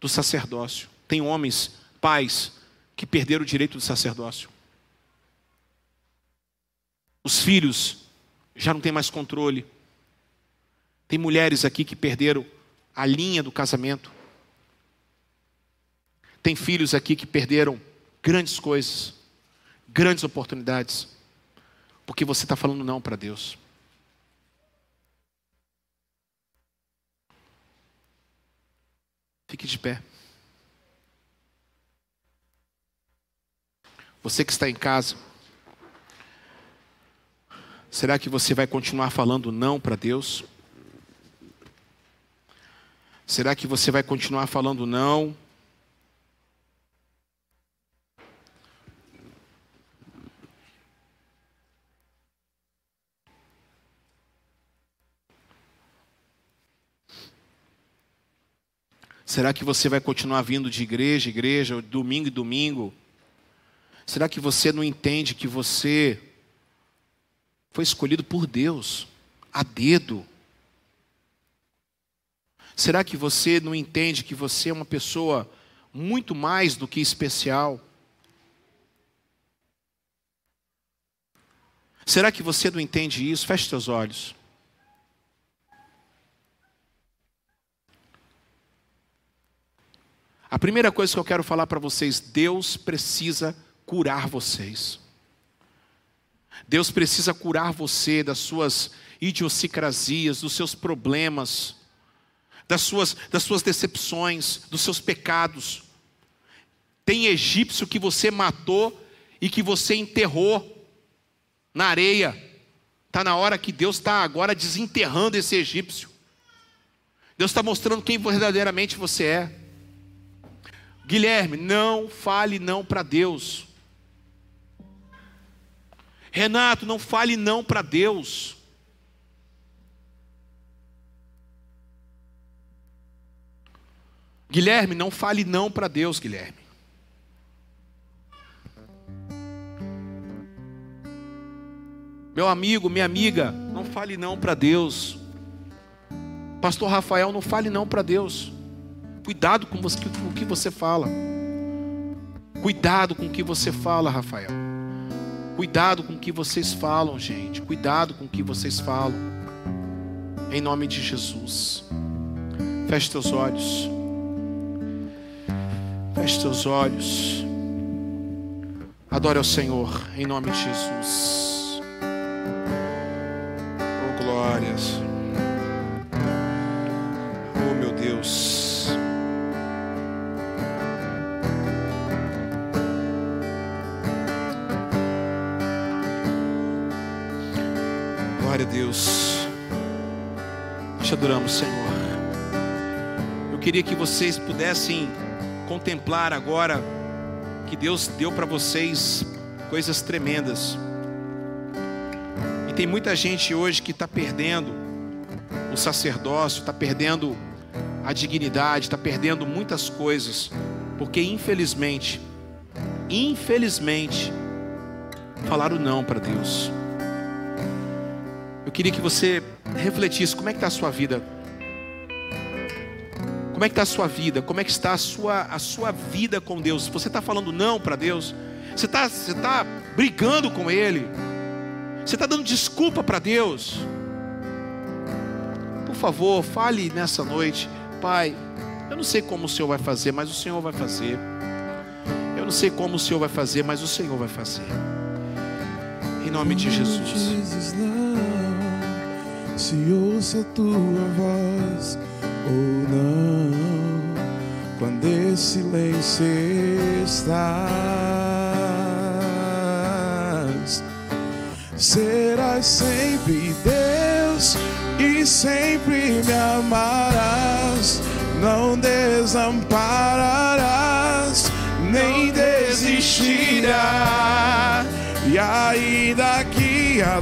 do sacerdócio. Tem homens, pais, que perderam o direito do sacerdócio. Os filhos já não têm mais controle. Tem mulheres aqui que perderam a linha do casamento. Tem filhos aqui que perderam grandes coisas, grandes oportunidades, porque você está falando não para Deus. Fique de pé. Você que está em casa, será que você vai continuar falando não para Deus? Será que você vai continuar falando não? Será que você vai continuar vindo de igreja, igreja, domingo e domingo? Será que você não entende que você foi escolhido por Deus, a dedo? Será que você não entende que você é uma pessoa muito mais do que especial? Será que você não entende isso? Feche seus olhos. A primeira coisa que eu quero falar para vocês: Deus precisa curar vocês. Deus precisa curar você das suas idiosincrasias, dos seus problemas, das suas, das suas decepções, dos seus pecados. Tem egípcio que você matou e que você enterrou na areia. Está na hora que Deus está agora desenterrando esse egípcio. Deus está mostrando quem verdadeiramente você é. Guilherme, não fale não para Deus. Renato, não fale não para Deus. Guilherme, não fale não para Deus, Guilherme. Meu amigo, minha amiga, não fale não para Deus. Pastor Rafael, não fale não para Deus. Cuidado com, o que você fala. Cuidado com o que você fala, Rafael. Cuidado com o que vocês falam, gente. Cuidado com o que vocês falam. Em nome de Jesus. Feche teus olhos. Feche teus olhos. Adore ao Senhor, em nome de Jesus. Oh, glórias. Oh, meu Deus. Deus. Te adoramos, Senhor. Eu queria que vocês pudessem contemplar agora que Deus deu para vocês coisas tremendas. E tem muita gente hoje que está perdendo o sacerdócio, está perdendo a dignidade, está perdendo muitas coisas, porque infelizmente, infelizmente, falaram não para Deus. Eu queria que você refletisse como é que está a sua vida. Como é que está a sua vida? Como é que está a sua, a sua vida com Deus? Você está falando não para Deus? Você está você tá brigando com Ele? Você está dando desculpa para Deus? Por favor, fale nessa noite, Pai. Eu não sei como o Senhor vai fazer, mas o Senhor vai fazer. Eu não sei como o Senhor vai fazer, mas o Senhor vai fazer. Em nome de Jesus se ouça tua voz ou não, quando esse silêncio estás, serás sempre Deus e sempre me amarás, não desampararás, nem desistirás, e ainda que a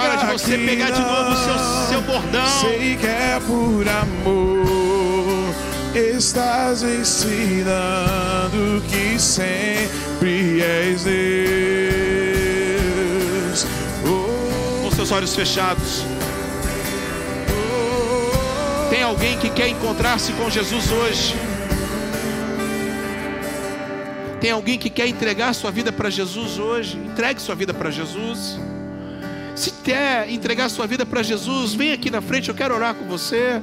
hora de você pegar de novo o seu, seu bordão. Sei que é por amor. Estás ensinando que sempre és Deus. Oh. Com seus olhos fechados. alguém que quer encontrar-se com Jesus hoje? Tem alguém que quer entregar sua vida para Jesus hoje? Entregue sua vida para Jesus. Se quer entregar sua vida para Jesus, vem aqui na frente, eu quero orar com você.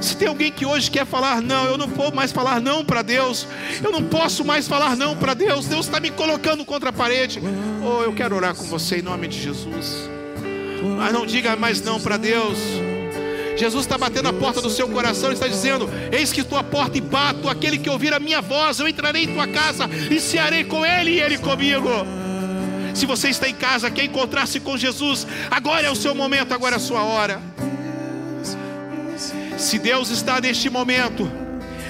Se tem alguém que hoje quer falar não, eu não vou mais falar não para Deus, eu não posso mais falar não para Deus, Deus está me colocando contra a parede. Oh, eu quero orar com você em nome de Jesus. Mas não diga mais não para Deus. Jesus está batendo a porta do seu coração e está dizendo: Eis que tua porta e bato, aquele que ouvir a minha voz, eu entrarei em tua casa e cearei com ele e ele comigo. Se você está em casa, quer encontrar-se com Jesus, agora é o seu momento, agora é a sua hora. Se Deus está neste momento,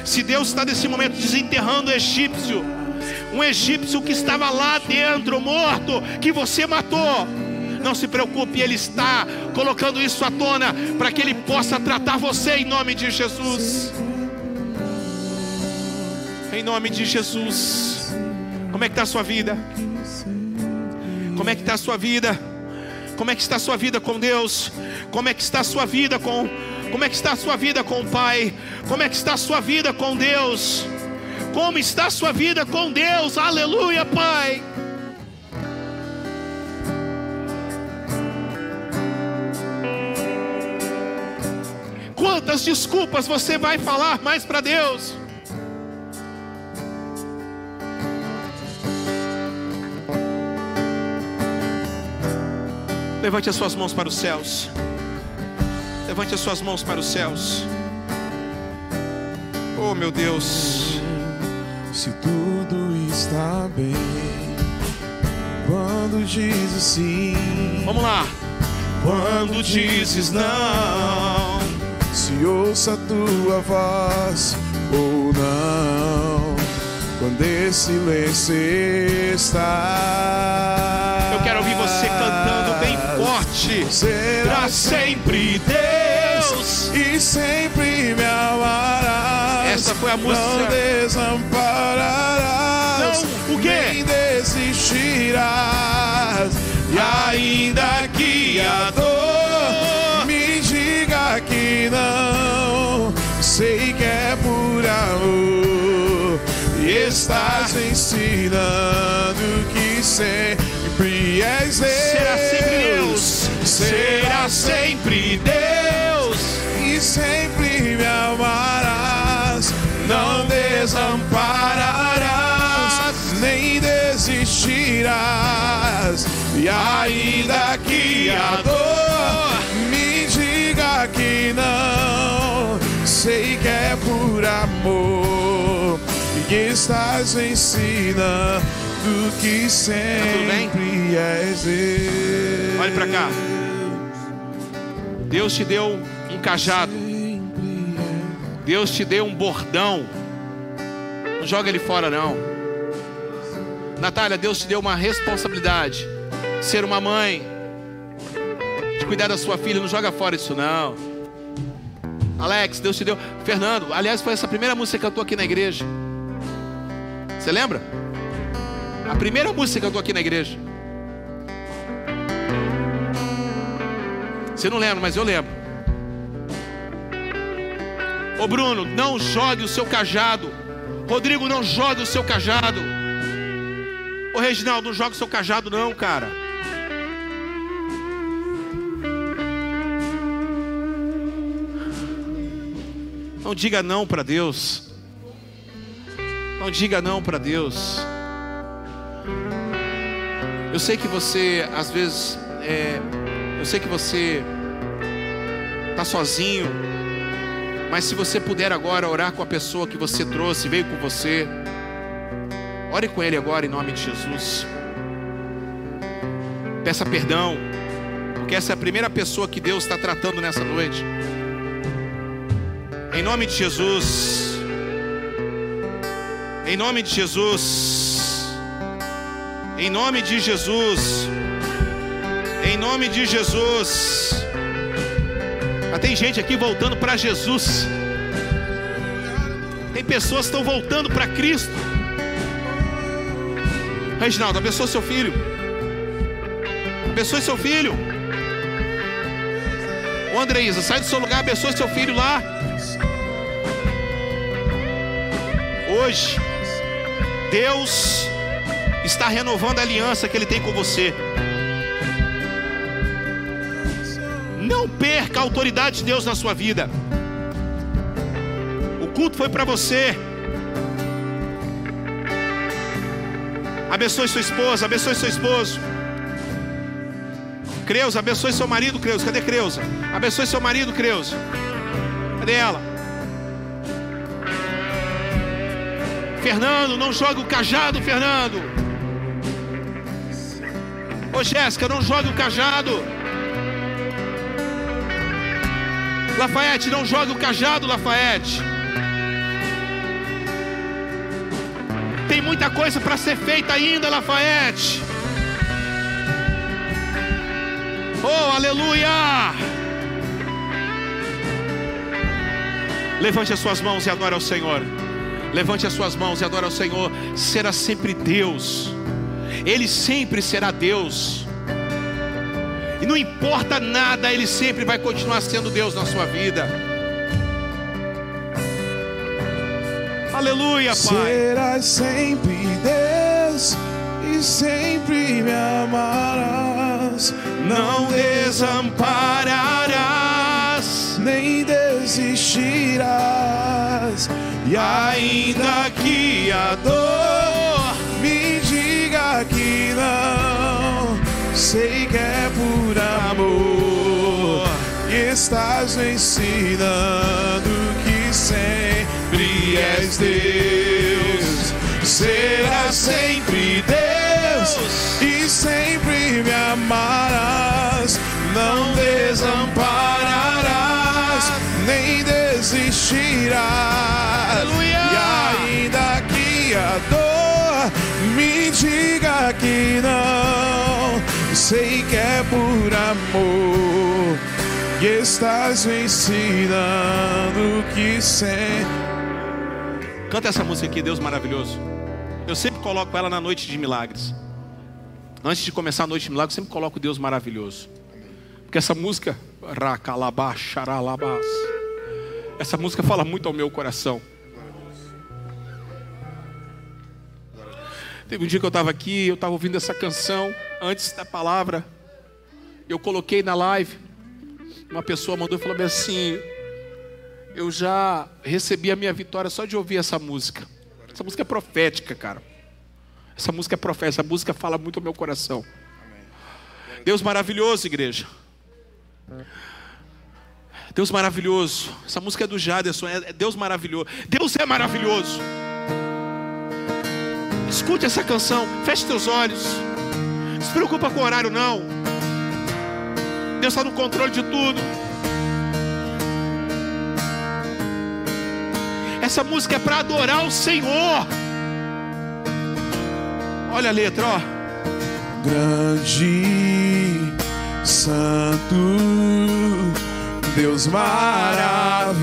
se Deus está nesse momento desenterrando o egípcio, um egípcio que estava lá dentro, morto, que você matou. Não se preocupe, Ele está colocando isso à tona para que Ele possa tratar você em nome de Jesus. Em nome de Jesus. Como é que está a sua vida? Como é que está a sua vida? Como é que está a sua vida com Deus? Como é que está a sua vida com Como é que está a sua vida com o Pai? Como é que está a sua vida com Deus? Como está a sua vida com Deus? Aleluia, Pai. Quantas desculpas você vai falar mais para Deus? Levante as suas mãos para os céus. Levante as suas mãos para os céus. Oh, meu Deus. Se tudo está bem, quando dizes sim, Vamos lá. quando dizes não, se ouça a tua voz ou não, quando esse silêncio está. Forte. Será sempre Deus. e sempre me amarás. Essa foi a Não música. desampararás. Não, o quê? Nem desistirás. E ainda que a dor me diga que não, sei que é por amor. E estás ensinando que sempre és Deus. Será sempre Deus. Será sempre Deus. e sempre me amarás, não desampararás, nem desistirás, e ainda que a dor me diga que não, sei que é por amor, e que estás ensinando que bem? sempre és Deus. Olhe pra cá. Deus te deu um cajado. Deus te deu um bordão. Não joga ele fora, não. Natália, Deus te deu uma responsabilidade. Ser uma mãe. De cuidar da sua filha. Não joga fora isso, não. Alex, Deus te deu. Fernando, aliás, foi essa primeira música que você cantou aqui na igreja. Você lembra? A primeira música que você cantou aqui na igreja. Você não lembra, mas eu lembro. Ô Bruno, não jogue o seu cajado. Rodrigo, não jogue o seu cajado. Ô Reginaldo, não jogue o seu cajado, não, cara. Não diga não para Deus. Não diga não para Deus. Eu sei que você, às vezes, é, eu sei que você está sozinho, mas se você puder agora orar com a pessoa que você trouxe, veio com você, ore com ele agora em nome de Jesus. Peça perdão, porque essa é a primeira pessoa que Deus está tratando nessa noite. Em nome de Jesus. Em nome de Jesus. Em nome de Jesus. Nome de Jesus. Ah, tem gente aqui voltando para Jesus. Tem pessoas que estão voltando para Cristo. Reginaldo, abençoa seu filho. Abençoe seu filho. Ô Andreísa, sai do seu lugar, abençoe seu filho lá. Hoje, Deus está renovando a aliança que Ele tem com você. Não perca a autoridade de Deus na sua vida. O culto foi para você. Abençoe sua esposa, abençoe seu esposo. Creuza, abençoe seu marido, Creuza. Cadê Creuza? Abençoe seu marido, Creuza. Cadê ela? Fernando, não jogue o cajado, Fernando. Ô Jéssica, não jogue o cajado. Lafayette, não jogue o cajado, Lafayette. Tem muita coisa para ser feita ainda, Lafayette. Oh, aleluia! Levante as suas mãos e adore ao Senhor. Levante as suas mãos e adore ao Senhor. Será sempre Deus. Ele sempre será Deus. Não importa nada, Ele sempre vai continuar sendo Deus na sua vida. Aleluia, Pai. Serás sempre Deus e sempre me amarás. Não desampararás, nem desistirás. E ainda que a dor me diga que não, sei que é por estás ensinando que sempre és Deus. Serás sempre Deus e sempre me amarás. Não desampararás, nem desistirás. Aleluia! E ainda que a dor me diga que não, sei que é por amor. E estás me ensinando que sempre. Canta essa música aqui, Deus maravilhoso. Eu sempre coloco ela na noite de milagres. Antes de começar a noite de milagres, eu sempre coloco Deus maravilhoso. Porque essa música, Racalabá, Xaralabás, essa música fala muito ao meu coração. Teve um dia que eu estava aqui, eu estava ouvindo essa canção, antes da palavra, eu coloquei na live, uma pessoa mandou e falou assim: Eu já recebi a minha vitória só de ouvir essa música. Essa música é profética, cara. Essa música é profética, essa música fala muito ao meu coração. Deus maravilhoso, igreja. Deus maravilhoso. Essa música é do Jaderson, é Deus maravilhoso. Deus é maravilhoso. Escute essa canção, feche teus olhos. Não se preocupa com o horário, não. Deus está no controle de tudo. Essa música é para adorar o Senhor. Olha a letra, ó. grande, santo, Deus maravilhoso,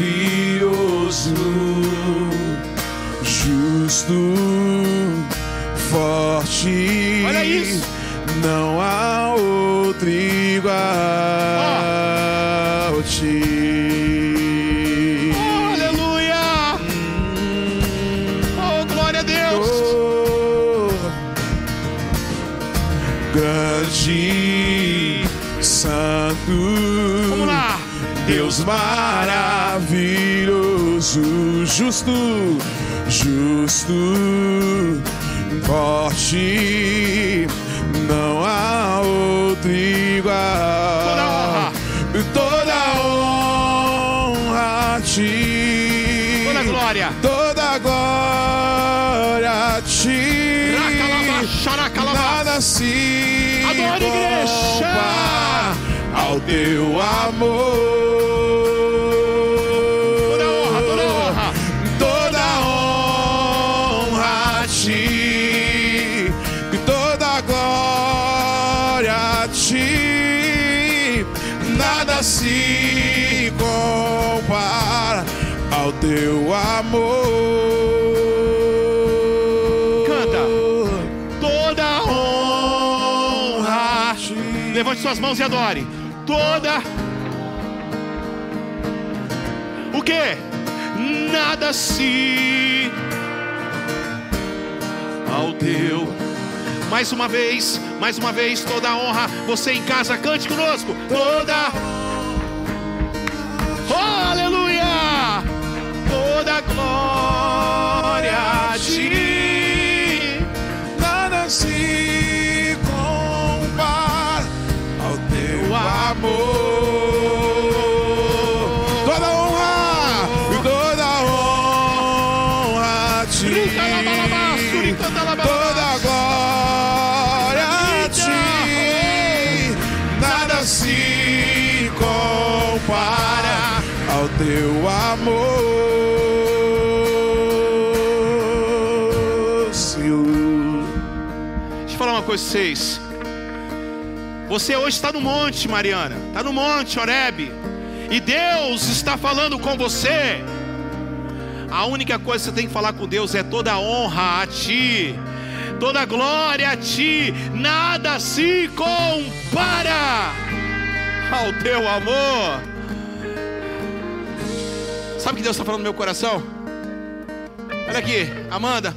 justo, forte. Olha isso. Não há outro igual a ti. Oh, aleluia! Oh, glória a Deus! Oh, grande, santo, Vamos lá! Deus maravilhoso, justo, justo, forte, não há outro igual. Toda honra. toda honra a ti, Toda glória! toda glória a ti. Nada se Adore, compara ao teu amor. Toda honra! Toda honra a ti, nada se compara ao teu amor. Canta. Toda honra! honra. Levante suas mãos e adore. Toda quê? Nada se ao teu. Mais uma vez, mais uma vez, toda honra. Você em casa, cante conosco. Toda. Oh, aleluia! Toda glória a ti. Nada se compara ao teu amor. Vocês. Você hoje está no monte, Mariana. Está no monte, Oreb. E Deus está falando com você. A única coisa que você tem que falar com Deus é toda honra a ti, toda glória a ti, nada se compara ao teu amor. Sabe o que Deus está falando no meu coração? Olha aqui, Amanda,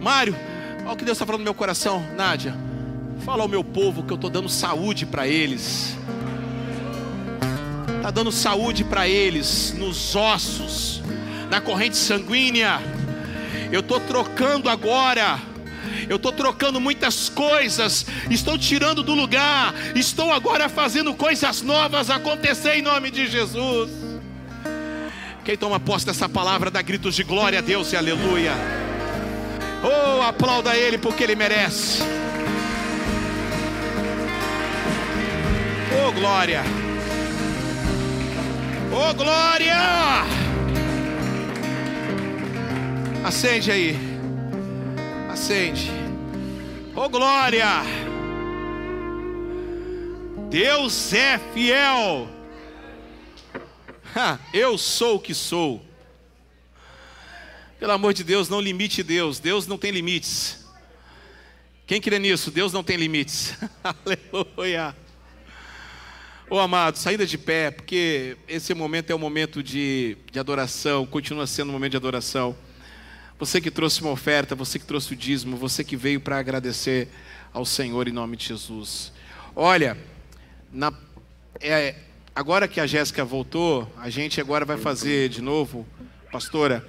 Mário, olha o que Deus está falando no meu coração, Nádia. Fala ao meu povo que eu estou dando saúde para eles. Está dando saúde para eles nos ossos, na corrente sanguínea. Eu estou trocando agora. Eu estou trocando muitas coisas. Estou tirando do lugar. Estou agora fazendo coisas novas acontecer em nome de Jesus. Quem toma posse dessa palavra dá gritos de glória a Deus e aleluia. Oh, aplauda Ele porque Ele merece. Oh, glória. Oh, glória. Acende aí. Acende. Oh, glória. Deus é fiel. Eu sou o que sou. Pelo amor de Deus, não limite Deus. Deus não tem limites. Quem crê nisso? Deus não tem limites. Aleluia. Ô oh, amado, saída de pé, porque esse momento é um momento de, de adoração, continua sendo um momento de adoração. Você que trouxe uma oferta, você que trouxe o dízimo, você que veio para agradecer ao Senhor em nome de Jesus. Olha, na, é, agora que a Jéssica voltou, a gente agora vai fazer de novo, pastora,